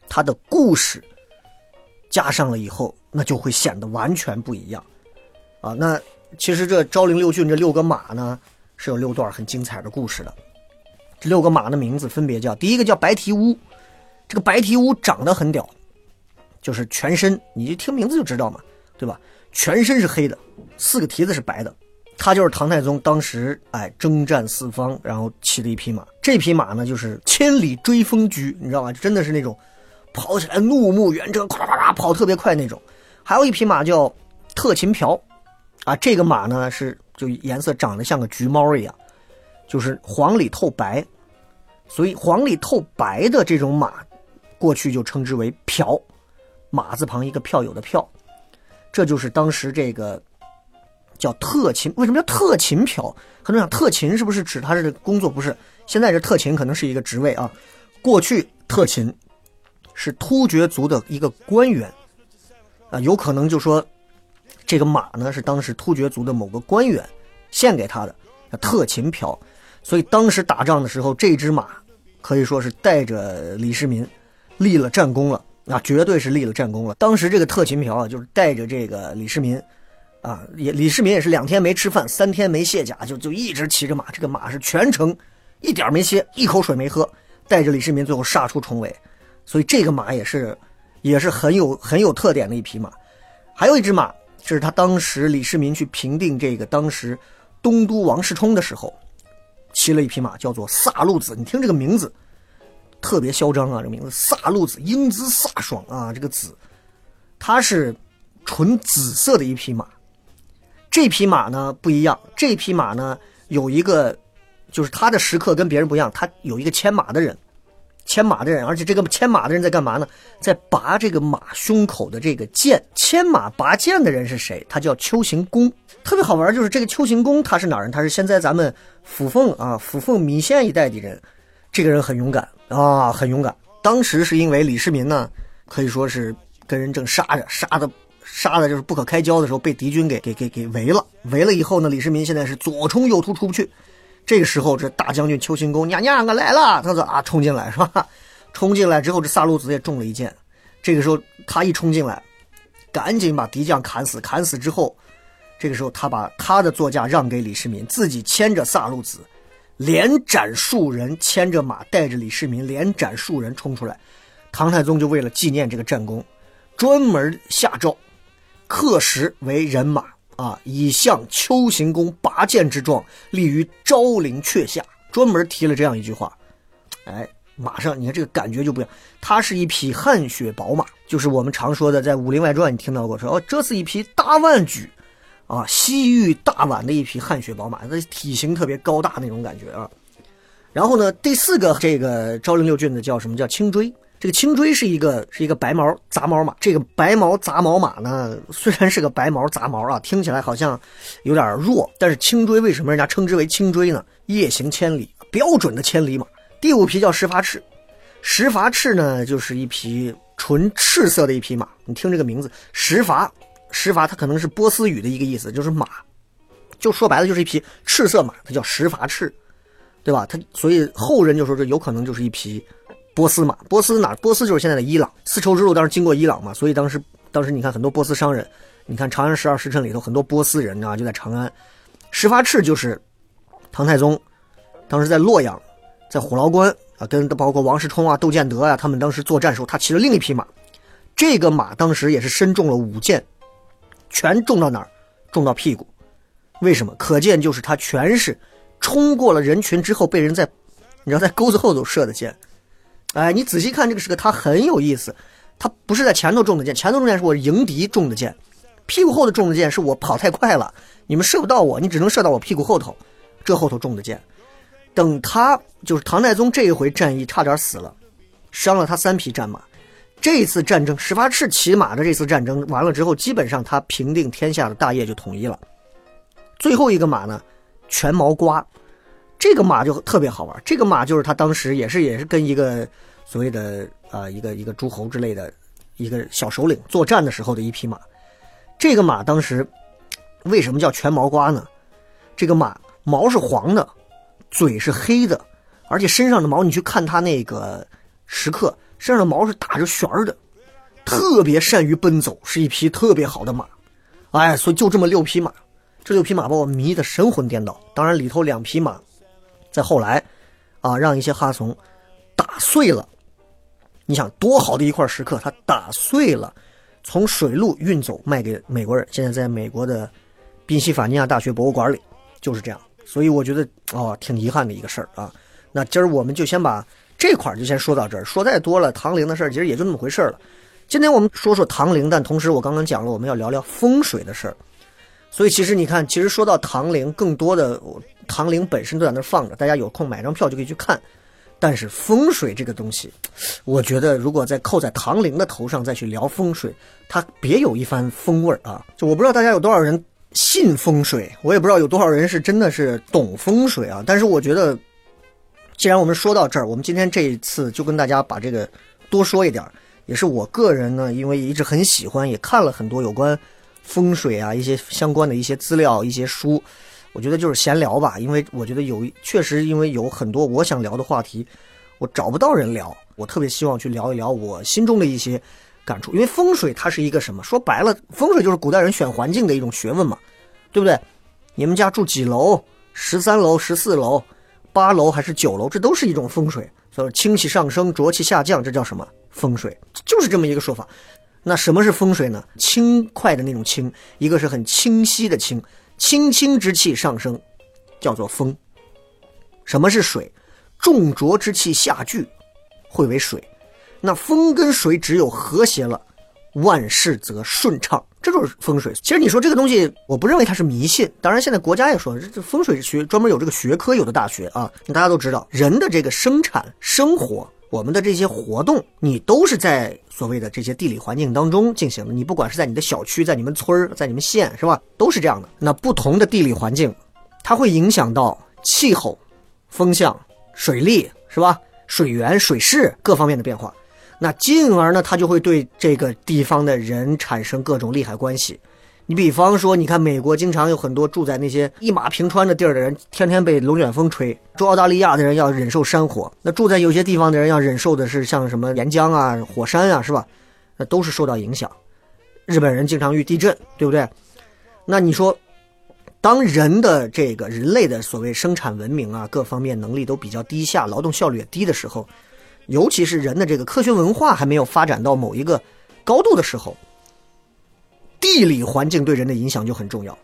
它的故事加上了以后，那就会显得完全不一样啊！那其实这昭陵六骏这六个马呢，是有六段很精彩的故事的。这六个马的名字分别叫：第一个叫白蹄乌，这个白蹄乌长得很屌。就是全身，你就听名字就知道嘛，对吧？全身是黑的，四个蹄子是白的。他就是唐太宗当时哎征战四方，然后骑的一匹马。这匹马呢，就是千里追风驹，你知道吗？真的是那种跑起来怒目圆睁，咵咵咵跑特别快那种。还有一匹马叫特勤瓢，啊，这个马呢是就颜色长得像个橘猫一样，就是黄里透白，所以黄里透白的这种马，过去就称之为瓢。马字旁一个票友的票，这就是当时这个叫特勤。为什么叫特勤票？很多人想特勤是不是指他是工作？不是，现在这特勤可能是一个职位啊。过去特勤是突厥族的一个官员啊，有可能就说这个马呢是当时突厥族的某个官员献给他的特勤票，所以当时打仗的时候，这只马可以说是带着李世民立了战功了。那绝对是立了战功了。当时这个特勤瓢啊，就是带着这个李世民，啊，也李世民也是两天没吃饭，三天没卸甲，就就一直骑着马，这个马是全程一点没歇，一口水没喝，带着李世民最后杀出重围。所以这个马也是也是很有很有特点的一匹马。还有一只马，这是他当时李世民去平定这个当时东都王世充的时候，骑了一匹马，叫做飒路子。你听这个名字，特别嚣张啊！这名字飒鹿子，英姿飒爽啊！这个子，它是纯紫色的一匹马。这匹马呢不一样，这匹马呢有一个，就是它的时刻跟别人不一样，它有一个牵马的人。牵马的人，而且这个牵马的人在干嘛呢？在拔这个马胸口的这个剑。牵马拔剑的人是谁？他叫丘行恭。特别好玩，就是这个丘行恭他是哪人？他是现在咱们抚凤啊，抚凤米县一带的人。这个人很勇敢啊，很勇敢。当时是因为李世民呢，可以说是跟人正杀着，杀的杀的就是不可开交的时候，被敌军给给给给围了。围了以后呢，李世民现在是左冲右突出不去。这个时候，这大将军邱行恭，娘娘我来了，他说啊，冲进来是吧？冲进来之后，这萨路子也中了一箭。这个时候，他一冲进来，赶紧把敌将砍死。砍死之后，这个时候他把他的座驾让给李世民，自己牵着萨路子，连斩数人，牵着马带着李世民连斩数人冲出来。唐太宗就为了纪念这个战功，专门下诏，刻石为人马。啊！以向丘行恭拔剑之状，立于昭陵阙下，专门提了这样一句话。哎，马上你看这个感觉就不一样，它是一匹汗血宝马，就是我们常说的，在《武林外传》你听到过说哦，这是一匹大腕举，啊，西域大宛的一匹汗血宝马，它体型特别高大那种感觉啊。然后呢，第四个这个昭陵六骏的叫什么叫青锥？这个青锥是一个是一个白毛杂毛马，这个白毛杂毛马呢，虽然是个白毛杂毛啊，听起来好像有点弱，但是青锥为什么人家称之为青锥呢？夜行千里，标准的千里马。第五匹叫石筏赤，石筏赤呢就是一匹纯赤色的一匹马。你听这个名字，石筏，石筏它可能是波斯语的一个意思，就是马，就说白了就是一匹赤色马，它叫石筏赤，对吧？它所以后人就说这有可能就是一匹。波斯马，波斯哪？波斯就是现在的伊朗。丝绸之路当时经过伊朗嘛，所以当时，当时你看很多波斯商人，你看《长安十二时辰》里头很多波斯人啊，就在长安。石筏赤就是唐太宗当时在洛阳，在虎牢关啊，跟包括王世充啊、窦建德啊，他们当时作战时候，他骑了另一匹马。这个马当时也是身中了五箭，全中到哪儿？中到屁股。为什么？可见就是他全是冲过了人群之后，被人在你知道在钩子后头射的箭。哎，你仔细看这个时刻，他很有意思。他不是在前头中的箭，前头中箭是我迎敌中的箭，屁股后头中的箭是我跑太快了，你们射不到我，你只能射到我屁股后头，这后头中的箭。等他就是唐太宗这一回战役差点死了，伤了他三匹战马。这一次战争，石发赤骑马的这次战争完了之后，基本上他平定天下的大业就统一了。最后一个马呢，全毛瓜。这个马就特别好玩，这个马就是他当时也是也是跟一个所谓的啊一个一个诸侯之类的一个小首领作战的时候的一匹马。这个马当时为什么叫全毛瓜呢？这个马毛是黄的，嘴是黑的，而且身上的毛你去看它那个石刻，身上的毛是打着旋儿的，特别善于奔走，是一匹特别好的马。哎，所以就这么六匹马，这六匹马把我迷得神魂颠倒。当然里头两匹马。在后来，啊，让一些哈怂打碎了。你想多好的一块石刻，他打碎了，从水路运走卖给美国人。现在在美国的宾夕法尼亚大学博物馆里，就是这样。所以我觉得哦，挺遗憾的一个事儿啊。那今儿我们就先把这块就先说到这儿。说再多了，唐陵的事儿其实也就那么回事儿了。今天我们说说唐陵，但同时我刚刚讲了，我们要聊聊风水的事儿。所以其实你看，其实说到唐陵，更多的。唐陵本身都在那放着，大家有空买张票就可以去看。但是风水这个东西，我觉得如果再扣在唐陵的头上再去聊风水，它别有一番风味儿啊！就我不知道大家有多少人信风水，我也不知道有多少人是真的是懂风水啊。但是我觉得，既然我们说到这儿，我们今天这一次就跟大家把这个多说一点，也是我个人呢，因为一直很喜欢，也看了很多有关风水啊一些相关的一些资料、一些书。我觉得就是闲聊吧，因为我觉得有确实因为有很多我想聊的话题，我找不到人聊，我特别希望去聊一聊我心中的一些感触。因为风水它是一个什么？说白了，风水就是古代人选环境的一种学问嘛，对不对？你们家住几楼？十三楼、十四楼、八楼还是九楼？这都是一种风水。所以清气上升，浊气下降，这叫什么风水？就是这么一个说法。那什么是风水呢？轻快的那种轻，一个是很清晰的清，清清之气上升，叫做风。什么是水？重浊之气下聚，会为水。那风跟水只有和谐了，万事则顺畅。这就是风水。其实你说这个东西，我不认为它是迷信。当然，现在国家也说，这风水学专门有这个学科，有的大学啊。大家都知道，人的这个生产生活，我们的这些活动，你都是在所谓的这些地理环境当中进行的。你不管是在你的小区，在你们村儿，在你们县，是吧？都是这样的。那不同的地理环境，它会影响到气候、风向、水利，是吧？水源、水势各方面的变化。那进而呢，他就会对这个地方的人产生各种利害关系。你比方说，你看美国经常有很多住在那些一马平川的地儿的人，天天被龙卷风吹；住澳大利亚的人要忍受山火，那住在有些地方的人要忍受的是像什么岩浆啊、火山啊，是吧？那都是受到影响。日本人经常遇地震，对不对？那你说，当人的这个人类的所谓生产文明啊，各方面能力都比较低下，劳动效率也低的时候。尤其是人的这个科学文化还没有发展到某一个高度的时候，地理环境对人的影响就很重要。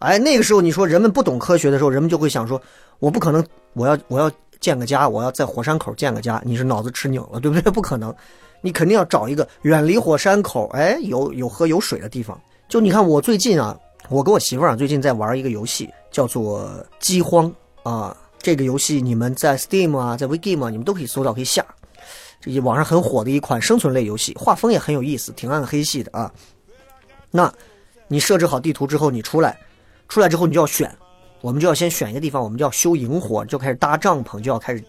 哎，那个时候你说人们不懂科学的时候，人们就会想说：我不可能，我要我要建个家，我要在火山口建个家。你是脑子吃扭了，对不对？不可能，你肯定要找一个远离火山口，哎，有有河有水的地方。就你看，我最近啊，我跟我媳妇儿最近在玩一个游戏，叫做《饥荒》啊。这个游戏你们在 Steam 啊，在 WeGame 啊，你们都可以搜到，可以下。这网上很火的一款生存类游戏，画风也很有意思，挺暗黑系的啊。那，你设置好地图之后，你出来，出来之后你就要选，我们就要先选一个地方，我们就要修营火，就开始搭帐篷，就要开始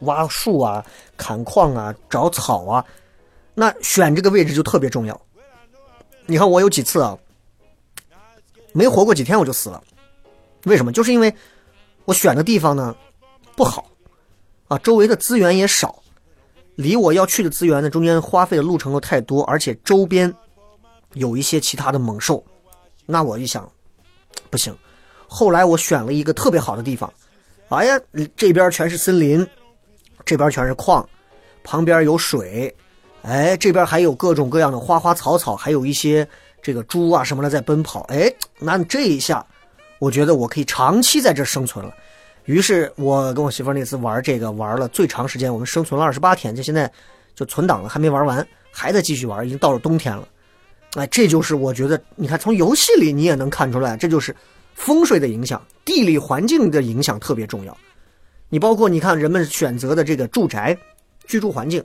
挖树啊、砍矿啊、找草啊。那选这个位置就特别重要。你看我有几次啊，没活过几天我就死了，为什么？就是因为我选的地方呢不好啊，周围的资源也少。离我要去的资源呢，中间花费的路程又太多，而且周边有一些其他的猛兽，那我一想，不行。后来我选了一个特别好的地方，哎呀，这边全是森林，这边全是矿，旁边有水，哎，这边还有各种各样的花花草草，还有一些这个猪啊什么的在奔跑，哎，那这一下，我觉得我可以长期在这生存了。于是我跟我媳妇那次玩这个玩了最长时间，我们生存了二十八天，就现在就存档了，还没玩完，还在继续玩，已经到了冬天了。哎，这就是我觉得，你看从游戏里你也能看出来，这就是风水的影响，地理环境的影响特别重要。你包括你看人们选择的这个住宅、居住环境，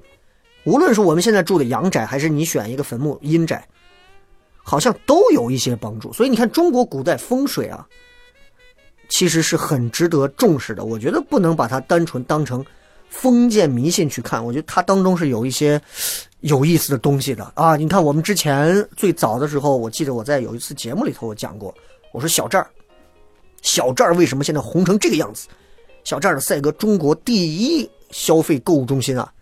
无论是我们现在住的阳宅，还是你选一个坟墓阴宅，好像都有一些帮助。所以你看中国古代风水啊。其实是很值得重视的，我觉得不能把它单纯当成封建迷信去看，我觉得它当中是有一些有意思的东西的啊！你看，我们之前最早的时候，我记得我在有一次节目里头我讲过，我说小寨儿，小寨儿为什么现在红成这个样子？小寨儿的赛格，中国第一消费购物中心啊！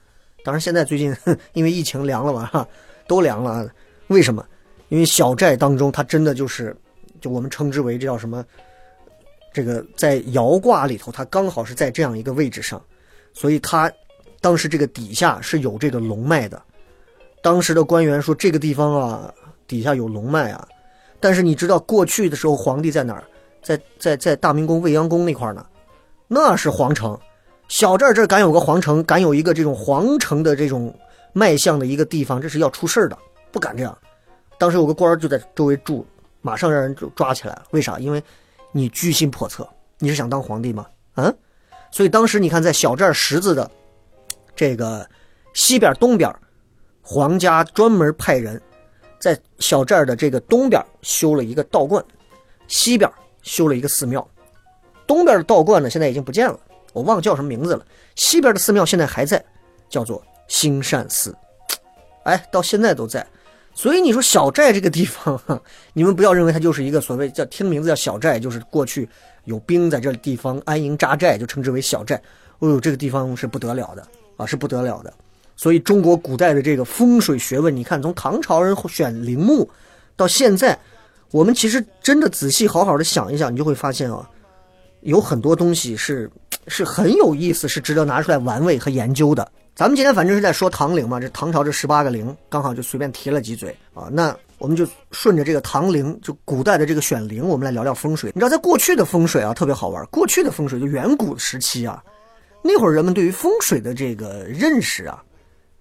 当然，现在最近 因为疫情凉了嘛，哈，都凉了。为什么？因为小寨当中它真的就是，就我们称之为这叫什么？这个在爻卦里头，它刚好是在这样一个位置上，所以它当时这个底下是有这个龙脉的。当时的官员说这个地方啊，底下有龙脉啊。但是你知道过去的时候皇帝在哪儿？在在在大明宫未央宫那块呢，那是皇城。小寨这儿敢有个皇城，敢有一个这种皇城的这种脉象的一个地方，这是要出事儿的，不敢这样。当时有个官儿就在周围住，马上让人就抓起来了。为啥？因为。你居心叵测，你是想当皇帝吗？嗯，所以当时你看，在小寨十字的这个西边、东边，皇家专门派人在小寨的这个东边修了一个道观，西边修了一个寺庙。东边的道观呢，现在已经不见了，我忘了叫什么名字了。西边的寺庙现在还在，叫做兴善寺，哎，到现在都在。所以你说小寨这个地方，你们不要认为它就是一个所谓叫听名字叫小寨，就是过去有兵在这地方安营扎寨，就称之为小寨。哦呦，这个地方是不得了的啊，是不得了的。所以中国古代的这个风水学问，你看从唐朝人选陵墓到现在，我们其实真的仔细好好的想一想，你就会发现啊，有很多东西是是很有意思，是值得拿出来玩味和研究的。咱们今天反正是在说唐陵嘛，这唐朝这十八个陵，刚好就随便提了几嘴啊。那我们就顺着这个唐陵，就古代的这个选陵，我们来聊聊风水。你知道，在过去的风水啊，特别好玩。过去的风水，就远古时期啊，那会儿人们对于风水的这个认识啊，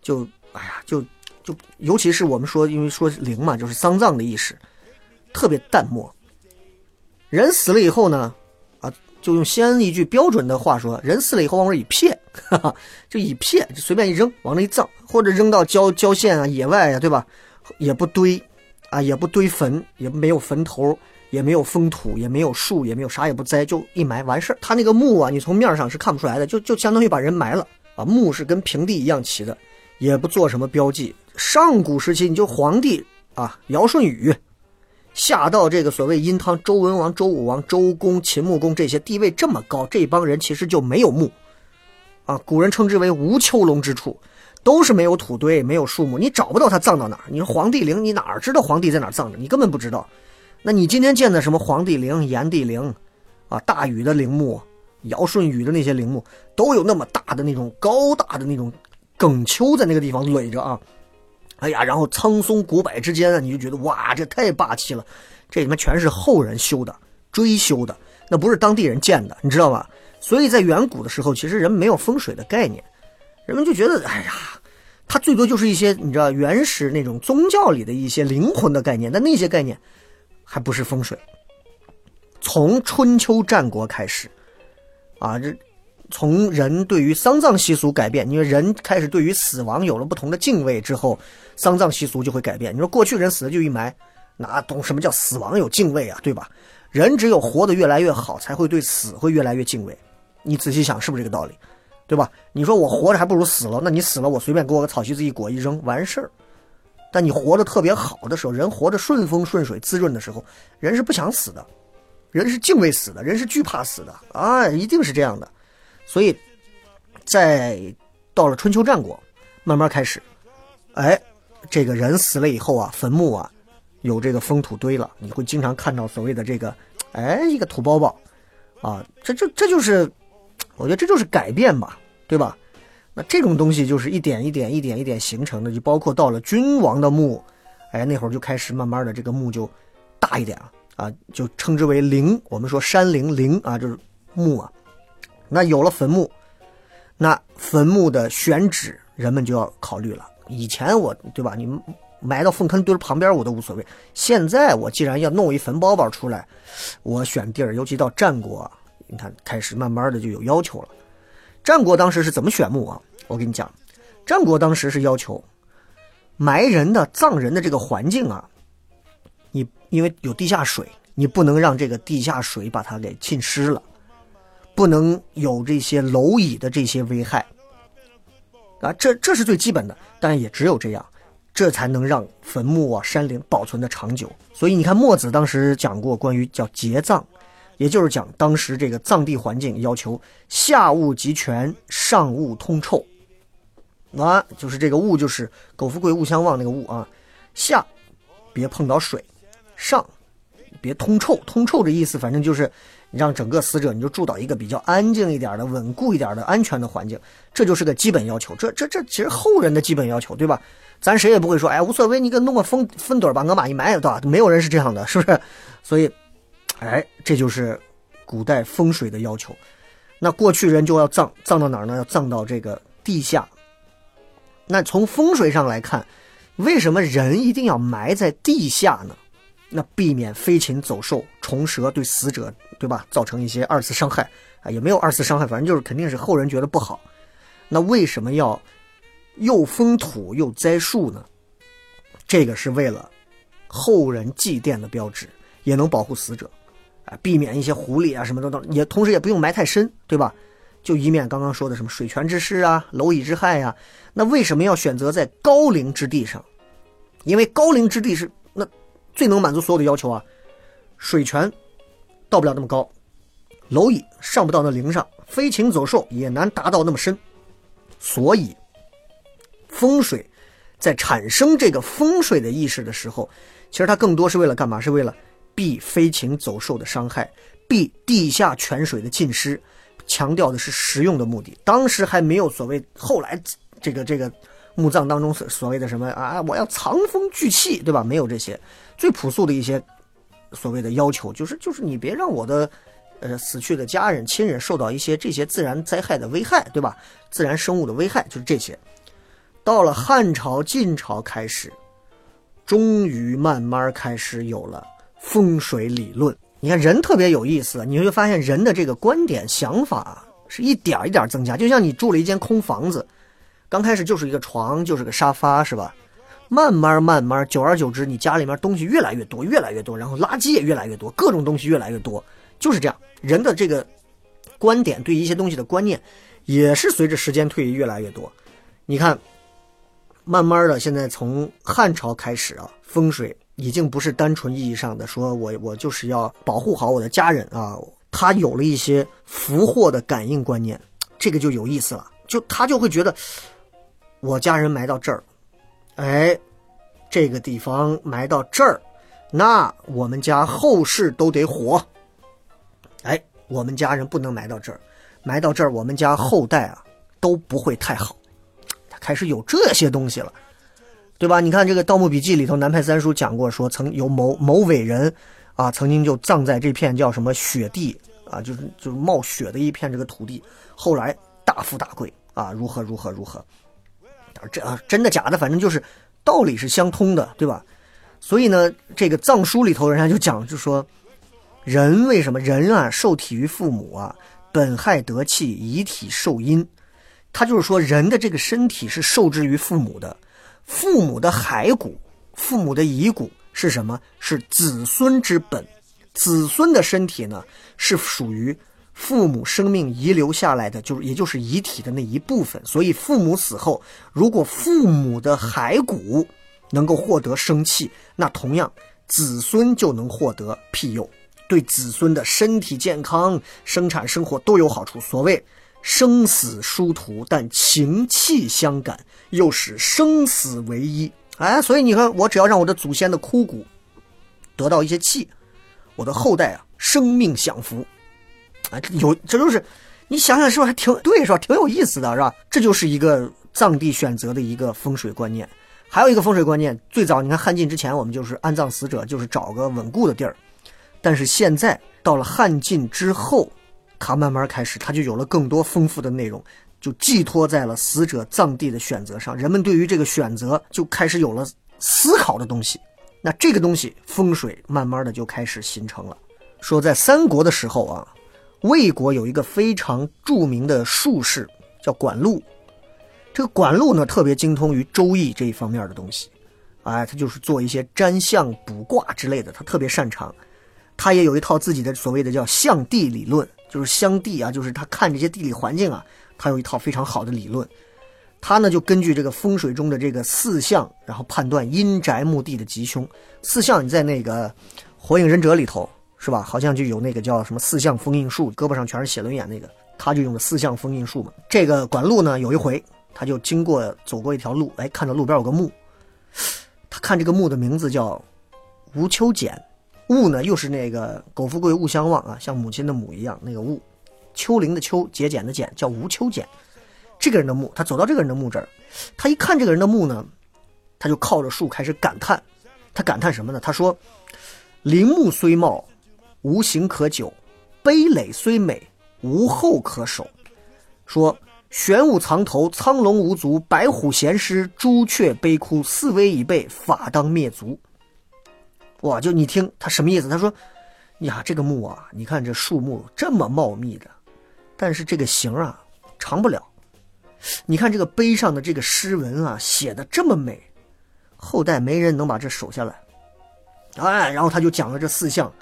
就哎呀，就就尤其是我们说，因为说陵嘛，就是丧葬的意识，特别淡漠。人死了以后呢？就用西安一句标准的话说，人死了以后往那一撇，哈哈，就一撇，就随便一扔，往那一葬，或者扔到郊郊县啊、野外啊，对吧？也不堆，啊，也不堆坟，也没有坟头，也没有封土，也没有树，也没有啥也不栽，就一埋完事儿。他那个墓啊，你从面上是看不出来的，就就相当于把人埋了啊。墓是跟平地一样齐的，也不做什么标记。上古时期，你就皇帝啊，尧舜禹。下到这个所谓殷汤周文王、周武王、周公、秦穆公这些地位这么高，这帮人其实就没有墓，啊，古人称之为无丘龙之处，都是没有土堆、没有树木，你找不到他葬到哪儿。你说皇帝陵，你哪知道皇帝在哪儿葬着？你根本不知道。那你今天见的什么皇帝陵、炎帝陵，啊，大禹的陵墓、尧舜禹的那些陵墓，都有那么大的那种高大的那种梗丘在那个地方垒着啊。哎呀，然后苍松古柏之间啊，你就觉得哇，这太霸气了。这里面全是后人修的、追修的，那不是当地人建的，你知道吧？所以在远古的时候，其实人没有风水的概念，人们就觉得，哎呀，它最多就是一些你知道原始那种宗教里的一些灵魂的概念，但那些概念还不是风水。从春秋战国开始，啊，这。从人对于丧葬习俗改变，因为人开始对于死亡有了不同的敬畏之后，丧葬习俗就会改变。你说过去人死了就一埋，哪懂什么叫死亡有敬畏啊？对吧？人只有活得越来越好，才会对死会越来越敬畏。你仔细想，是不是这个道理？对吧？你说我活着还不如死了，那你死了我随便给我个草席子一裹一扔完事儿。但你活得特别好的时候，人活得顺风顺水滋润的时候，人是不想死的，人是敬畏死的，人是惧怕死的啊，一定是这样的。所以，在到了春秋战国，慢慢开始，哎，这个人死了以后啊，坟墓啊，有这个封土堆了，你会经常看到所谓的这个，哎，一个土包包，啊，这这这就是，我觉得这就是改变吧，对吧？那这种东西就是一点一点一点一点形成的，就包括到了君王的墓，哎，那会儿就开始慢慢的这个墓就大一点了，啊，就称之为陵，我们说山陵陵啊，就是墓啊。那有了坟墓，那坟墓的选址，人们就要考虑了。以前我对吧，你埋到粪坑堆旁边我都无所谓。现在我既然要弄一坟包包出来，我选地儿，尤其到战国，你看开始慢慢的就有要求了。战国当时是怎么选墓啊？我跟你讲，战国当时是要求埋人的葬人的这个环境啊，你因为有地下水，你不能让这个地下水把它给浸湿了。不能有这些蝼蚁的这些危害啊，这这是最基本的，但也只有这样，这才能让坟墓啊、山林保存的长久。所以你看，墨子当时讲过关于叫节葬，也就是讲当时这个葬地环境要求下物极全，上物通臭啊，就是这个物就是苟富贵勿相忘那个物啊，下别碰到水，上别通臭，通臭的意思反正就是。让整个死者你就住到一个比较安静一点的、稳固一点的、安全的环境，这就是个基本要求。这、这、这其实后人的基本要求，对吧？咱谁也不会说，哎，无所谓，你给弄个粪粪堆把我马一埋，对吧？没有人是这样的，是不是？所以，哎，这就是古代风水的要求。那过去人就要葬葬到哪儿呢？要葬到这个地下。那从风水上来看，为什么人一定要埋在地下呢？那避免飞禽走兽、虫蛇对死者，对吧？造成一些二次伤害啊，也没有二次伤害，反正就是肯定是后人觉得不好。那为什么要又封土又栽树呢？这个是为了后人祭奠的标志，也能保护死者啊，避免一些狐狸啊什么的，也同时也不用埋太深，对吧？就以免刚刚说的什么水泉之湿啊、蝼蚁之害呀。那为什么要选择在高陵之地上？因为高陵之地是。最能满足所有的要求啊，水泉到不了那么高，蝼蚁上不到那陵上，飞禽走兽也难达到那么深，所以风水在产生这个风水的意识的时候，其实它更多是为了干嘛？是为了避飞禽走兽的伤害，避地下泉水的浸湿，强调的是实用的目的。当时还没有所谓后来这个这个墓葬当中所所谓的什么啊，我要藏风聚气，对吧？没有这些，最朴素的一些所谓的要求，就是就是你别让我的。呃，死去的家人、亲人受到一些这些自然灾害的危害，对吧？自然生物的危害就是这些。到了汉朝、晋朝开始，终于慢慢开始有了风水理论。你看人特别有意思，你会发现人的这个观点、想法是一点一点增加。就像你住了一间空房子，刚开始就是一个床，就是个沙发，是吧？慢慢慢慢，久而久之，你家里面东西越来越多，越来越多，然后垃圾也越来越多，各种东西越来越多。就是这样，人的这个观点对一些东西的观念，也是随着时间推移越来越多。你看，慢慢的，现在从汉朝开始啊，风水已经不是单纯意义上的说我我就是要保护好我的家人啊，他有了一些福祸的感应观念，这个就有意思了。就他就会觉得，我家人埋到这儿，哎，这个地方埋到这儿，那我们家后世都得火。哎，我们家人不能埋到这儿，埋到这儿，我们家后代啊都不会太好。他开始有这些东西了，对吧？你看这个《盗墓笔记》里头，南派三叔讲过，说曾有某某伟人啊，曾经就葬在这片叫什么雪地啊，就是就是冒雪的一片这个土地，后来大富大贵啊，如何如何如何。这啊，真的假的？反正就是道理是相通的，对吧？所以呢，这个藏书里头人家就讲，就说。人为什么人啊受体于父母啊，本害得气，遗体受阴。他就是说，人的这个身体是受制于父母的，父母的骸骨、父母的遗骨是什么？是子孙之本。子孙的身体呢，是属于父母生命遗留下来的，就是也就是遗体的那一部分。所以，父母死后，如果父母的骸骨能够获得生气，那同样子孙就能获得庇佑。对子孙的身体健康、生产生活都有好处。所谓生死殊途，但情气相感，又使生死为一。哎，所以你看，我只要让我的祖先的枯骨得到一些气，我的后代啊，生命享福。啊，有这都是你想想是不是还挺对是吧？挺有意思的是吧？这就是一个葬地选择的一个风水观念。还有一个风水观念，最早你看汉晋之前，我们就是安葬死者，就是找个稳固的地儿。但是现在到了汉晋之后，他慢慢开始，他就有了更多丰富的内容，就寄托在了死者葬地的选择上。人们对于这个选择就开始有了思考的东西。那这个东西风水慢慢的就开始形成了。说在三国的时候啊，魏国有一个非常著名的术士叫管路。这个管路呢特别精通于周易这一方面的东西，哎，他就是做一些占相卜卦之类的，他特别擅长。他也有一套自己的所谓的叫相地理论，就是相地啊，就是他看这些地理环境啊，他有一套非常好的理论。他呢就根据这个风水中的这个四象，然后判断阴宅墓地的吉凶。四象你在那个《火影忍者》里头是吧？好像就有那个叫什么四象封印术，胳膊上全是写轮眼那个，他就用的四象封印术嘛。这个管路呢有一回，他就经过走过一条路，哎，看到路边有个墓，他看这个墓的名字叫吴秋简。物呢，又是那个苟富贵勿相忘啊，像母亲的母一样，那个物，丘陵的丘，节俭的俭，叫吴秋俭。这个人的墓，他走到这个人的墓这儿，他一看这个人的墓呢，他就靠着树开始感叹。他感叹什么呢？他说：“陵墓虽茂，无形可久；碑垒虽美，无后可守。”说：“玄武藏头，苍龙无足；白虎衔尸，朱雀悲哭。四危已备，法当灭族。”哇，就你听他什么意思？他说：“呀，这个墓啊，你看这树木这么茂密的，但是这个形啊长不了。你看这个碑上的这个诗文啊，写的这么美，后代没人能把这守下来。哎，然后他就讲了这四项：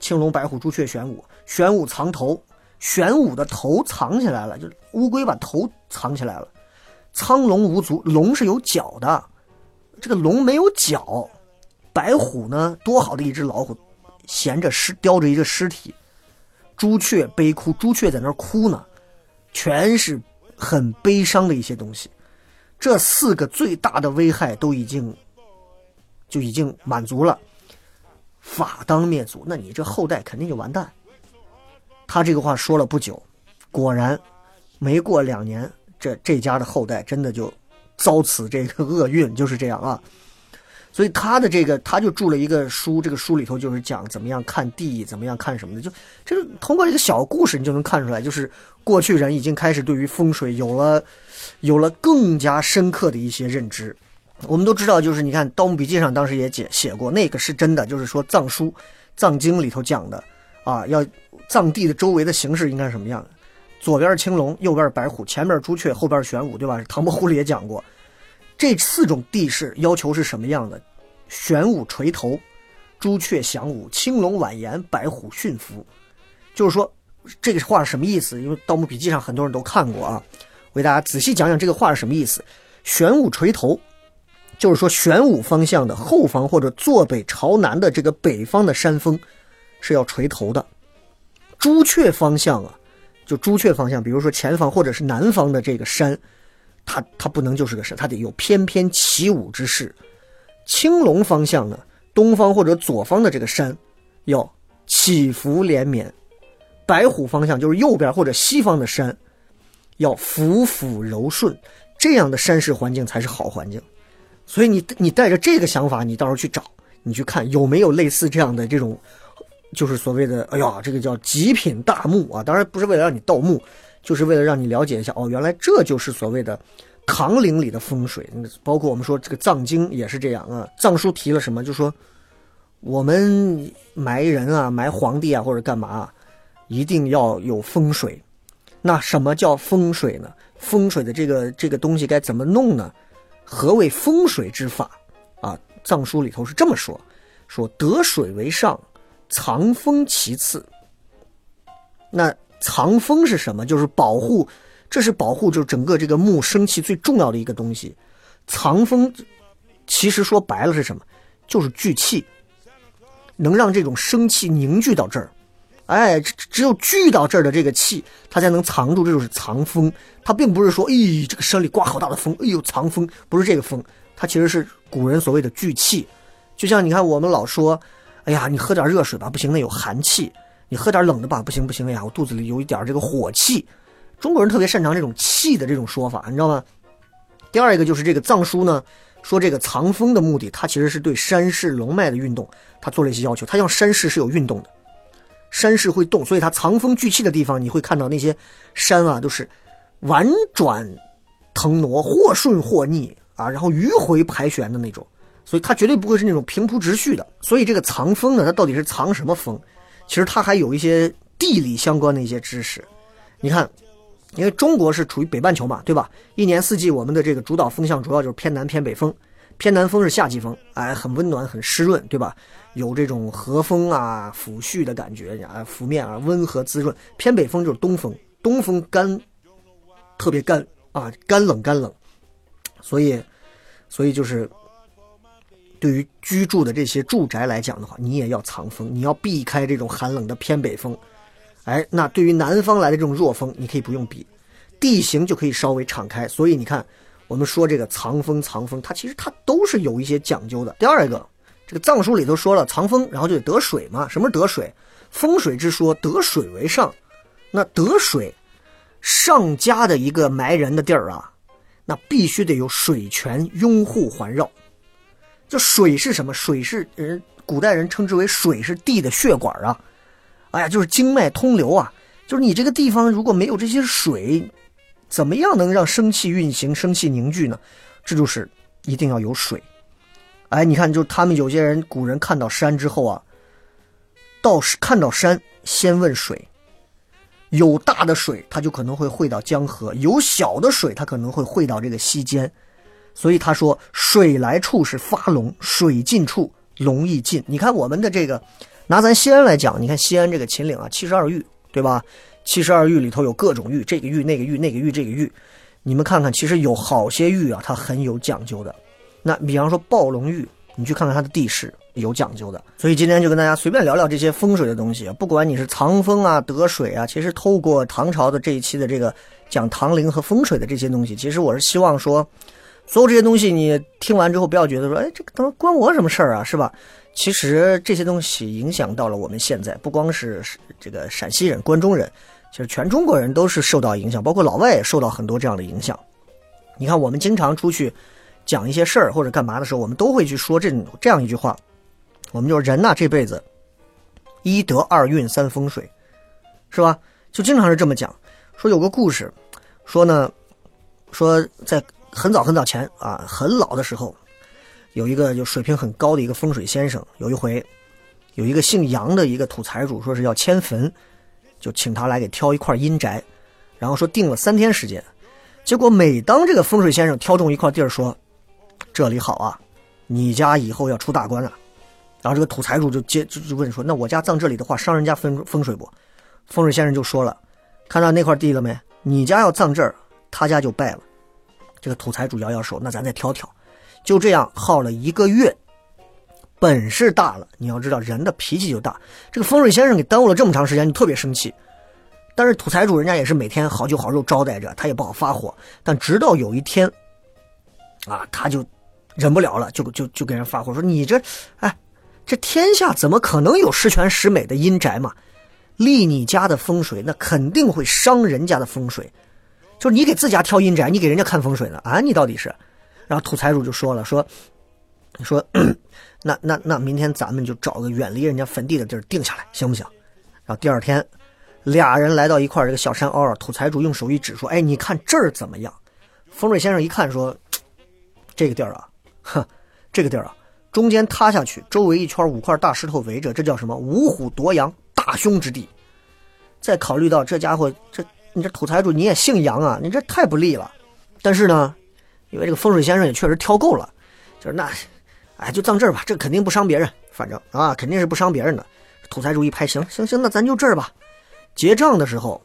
青龙、白虎、朱雀、玄武。玄武藏头，玄武的头藏起来了，就乌龟把头藏起来了。苍龙无足，龙是有脚的，这个龙没有脚。”白虎呢？多好的一只老虎，衔着尸，叼着一个尸体。朱雀悲哭，朱雀在那儿哭呢，全是很悲伤的一些东西。这四个最大的危害都已经就已经满足了，法当灭族，那你这后代肯定就完蛋。他这个话说了不久，果然没过两年，这这家的后代真的就遭此这个厄运，就是这样啊。所以他的这个，他就著了一个书，这个书里头就是讲怎么样看地，怎么样看什么的，就这个通过这个小故事，你就能看出来，就是过去人已经开始对于风水有了有了更加深刻的一些认知。我们都知道，就是你看《盗墓笔记》上当时也写写过，那个是真的，就是说藏书、藏经里头讲的啊，要藏地的周围的形势应该是什么样？左边是青龙，右边是白虎，前面朱雀，后边是玄武，对吧？唐伯虎里也讲过。这四种地势要求是什么样的？玄武垂头，朱雀翔舞，青龙婉言，白虎驯服。就是说，这个话什么意思？因为《盗墓笔记》上很多人都看过啊，我给大家仔细讲讲这个话是什么意思。玄武垂头，就是说玄武方向的后方或者坐北朝南的这个北方的山峰是要垂头的。朱雀方向啊，就朱雀方向，比如说前方或者是南方的这个山。它它不能就是个山，它得有翩翩起舞之势。青龙方向呢，东方或者左方的这个山，要起伏连绵；白虎方向就是右边或者西方的山，要俯俯柔顺。这样的山势环境才是好环境。所以你你带着这个想法，你到时候去找，你去看有没有类似这样的这种，就是所谓的哎呀，这个叫极品大墓啊。当然不是为了让你盗墓。就是为了让你了解一下哦，原来这就是所谓的唐陵里的风水。包括我们说这个藏经也是这样啊，藏书提了什么，就说我们埋人啊、埋皇帝啊或者干嘛，一定要有风水。那什么叫风水呢？风水的这个这个东西该怎么弄呢？何谓风水之法啊？藏书里头是这么说：说得水为上，藏风其次。那。藏风是什么？就是保护，这是保护，就是整个这个木生气最重要的一个东西。藏风，其实说白了是什么？就是聚气，能让这种生气凝聚到这儿。哎，只只有聚到这儿的这个气，它才能藏住。这就是藏风。它并不是说，咦，这个山里刮好大的风，哎呦，藏风不是这个风，它其实是古人所谓的聚气。就像你看，我们老说，哎呀，你喝点热水吧，不行，那有寒气。你喝点冷的吧，不行不行，哎呀，我肚子里有一点这个火气。中国人特别擅长这种气的这种说法，你知道吗？第二一个就是这个藏书呢，说这个藏风的目的，它其实是对山势龙脉的运动，它做了一些要求。它像山势是有运动的，山势会动，所以它藏风聚气的地方，你会看到那些山啊都是婉转腾挪，或顺或逆啊，然后迂回盘旋的那种，所以它绝对不会是那种平铺直叙的。所以这个藏风呢，它到底是藏什么风？其实它还有一些地理相关的一些知识，你看，因为中国是处于北半球嘛，对吧？一年四季我们的这个主导风向主要就是偏南偏北风，偏南风是夏季风，哎，很温暖很湿润，对吧？有这种和风啊抚煦的感觉啊，拂面啊温和滋润。偏北风就是东风，东风干，特别干啊，干冷干冷，所以，所以就是。对于居住的这些住宅来讲的话，你也要藏风，你要避开这种寒冷的偏北风。哎，那对于南方来的这种弱风，你可以不用避，地形就可以稍微敞开。所以你看，我们说这个藏风藏风，它其实它都是有一些讲究的。第二个，这个藏书里头说了藏风，然后就得水嘛。什么是得水？风水之说，得水为上。那得水，上家的一个埋人的地儿啊，那必须得有水泉拥护环绕。这水是什么？水是人古代人称之为水是地的血管啊，哎呀，就是经脉通流啊。就是你这个地方如果没有这些水，怎么样能让生气运行、生气凝聚呢？这就是一定要有水。哎，你看，就他们有些人古人看到山之后啊，到看到山先问水，有大的水他就可能会汇到江河，有小的水他可能会汇到这个溪间。所以他说：“水来处是发龙，水尽处龙亦尽。”你看我们的这个，拿咱西安来讲，你看西安这个秦岭啊，七十二玉，对吧？七十二玉里头有各种玉，这个玉那个玉那个玉这个玉，你们看看，其实有好些玉啊，它很有讲究的。那比方说暴龙玉，你去看看它的地势有讲究的。所以今天就跟大家随便聊聊这些风水的东西，不管你是藏风啊、得水啊，其实透过唐朝的这一期的这个讲唐陵和风水的这些东西，其实我是希望说。所有这些东西你听完之后，不要觉得说，哎，这个关我什么事儿啊，是吧？其实这些东西影响到了我们现在，不光是这个陕西人、关中人，其实全中国人都是受到影响，包括老外也受到很多这样的影响。你看，我们经常出去讲一些事儿或者干嘛的时候，我们都会去说这这样一句话：我们就是人呐，这辈子一德二运三风水，是吧？就经常是这么讲。说有个故事，说呢，说在很早很早前啊，很老的时候。有一个就水平很高的一个风水先生，有一回，有一个姓杨的一个土财主说是要迁坟，就请他来给挑一块阴宅，然后说定了三天时间。结果每当这个风水先生挑中一块地儿，说这里好啊，你家以后要出大官啊。然后这个土财主就接就就问说，那我家葬这里的话伤人家风风水不？风水先生就说了，看到那块地了没？你家要葬这儿，他家就败了。这个土财主摇摇手，那咱再挑挑。就这样耗了一个月，本事大了，你要知道人的脾气就大。这个风水先生给耽误了这么长时间，就特别生气。但是土财主人家也是每天好酒好肉招待着，他也不好发火。但直到有一天，啊，他就忍不了了，就就就给人发火说：“你这，哎，这天下怎么可能有十全十美的阴宅嘛？立你家的风水，那肯定会伤人家的风水。就是你给自家挑阴宅，你给人家看风水呢？啊，你到底是？”然后土财主就说了：“说，说，那那那明天咱们就找个远离人家坟地的地儿定下来，行不行？”然后第二天，俩人来到一块这个小山坳土财主用手一指说：“哎，你看这儿怎么样？”风水先生一看说：“这个地儿啊，哼，这个地儿啊，中间塌下去，周围一圈五块大石头围着，这叫什么？五虎夺羊，大凶之地。再考虑到这家伙，这你这土财主你也姓杨啊，你这太不利了。但是呢。”因为这个风水先生也确实挑够了，就是那，哎，就葬这儿吧，这肯定不伤别人，反正啊，肯定是不伤别人的。土财主一拍，行行行，那咱就这儿吧。结账的时候，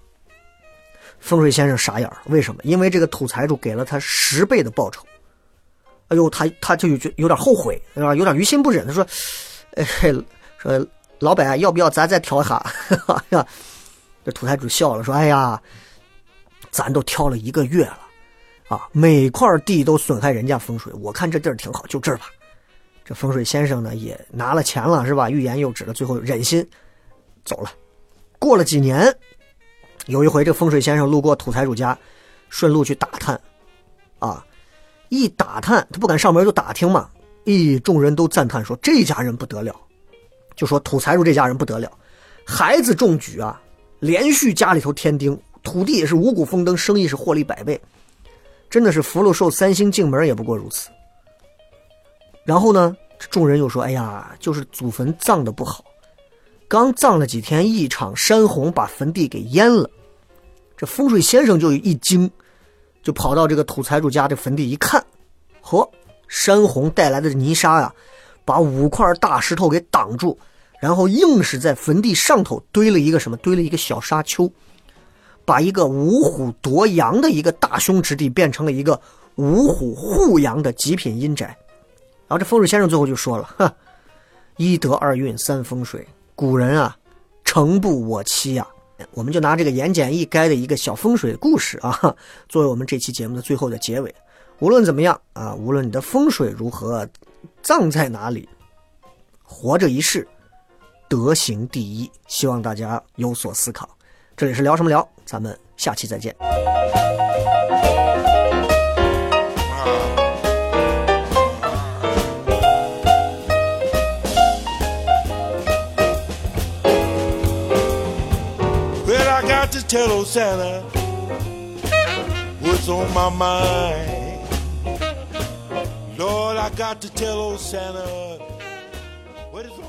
风水先生傻眼了，为什么？因为这个土财主给了他十倍的报酬。哎呦，他他就有有点后悔，是吧？有点于心不忍。他说：“哎，说老板，要不要咱再挑一下？” 哎呀，这土财主笑了，说：“哎呀，咱都挑了一个月了。”啊，每块地都损害人家风水，我看这地儿挺好，就这儿吧。这风水先生呢也拿了钱了，是吧？欲言又止了，最后忍心走了。过了几年，有一回这风水先生路过土财主家，顺路去打探，啊，一打探他不敢上门就打听嘛，咦，众人都赞叹说这家人不得了，就说土财主这家人不得了，孩子中举啊，连续家里头添丁，土地也是五谷丰登，生意是获利百倍。真的是福禄寿三星进门也不过如此。然后呢，众人又说：“哎呀，就是祖坟葬的不好，刚葬了几天，一场山洪把坟地给淹了。”这风水先生就一惊，就跑到这个土财主家的坟地一看，嚯，山洪带来的泥沙呀，把五块大石头给挡住，然后硬是在坟地上头堆了一个什么？堆了一个小沙丘。把一个五虎夺羊的一个大凶之地变成了一个五虎护羊的极品阴宅，然后这风水先生最后就说了：“哈，一德二运三风水，古人啊，诚不我欺呀。”我们就拿这个言简意赅的一个小风水故事啊，作为我们这期节目的最后的结尾。无论怎么样啊，无论你的风水如何，葬在哪里，活着一世，德行第一。希望大家有所思考。这里是聊什么聊，咱们下期再见。Got to tell old Santa what's on my mind. Lord, I got to tell old Santa what is on.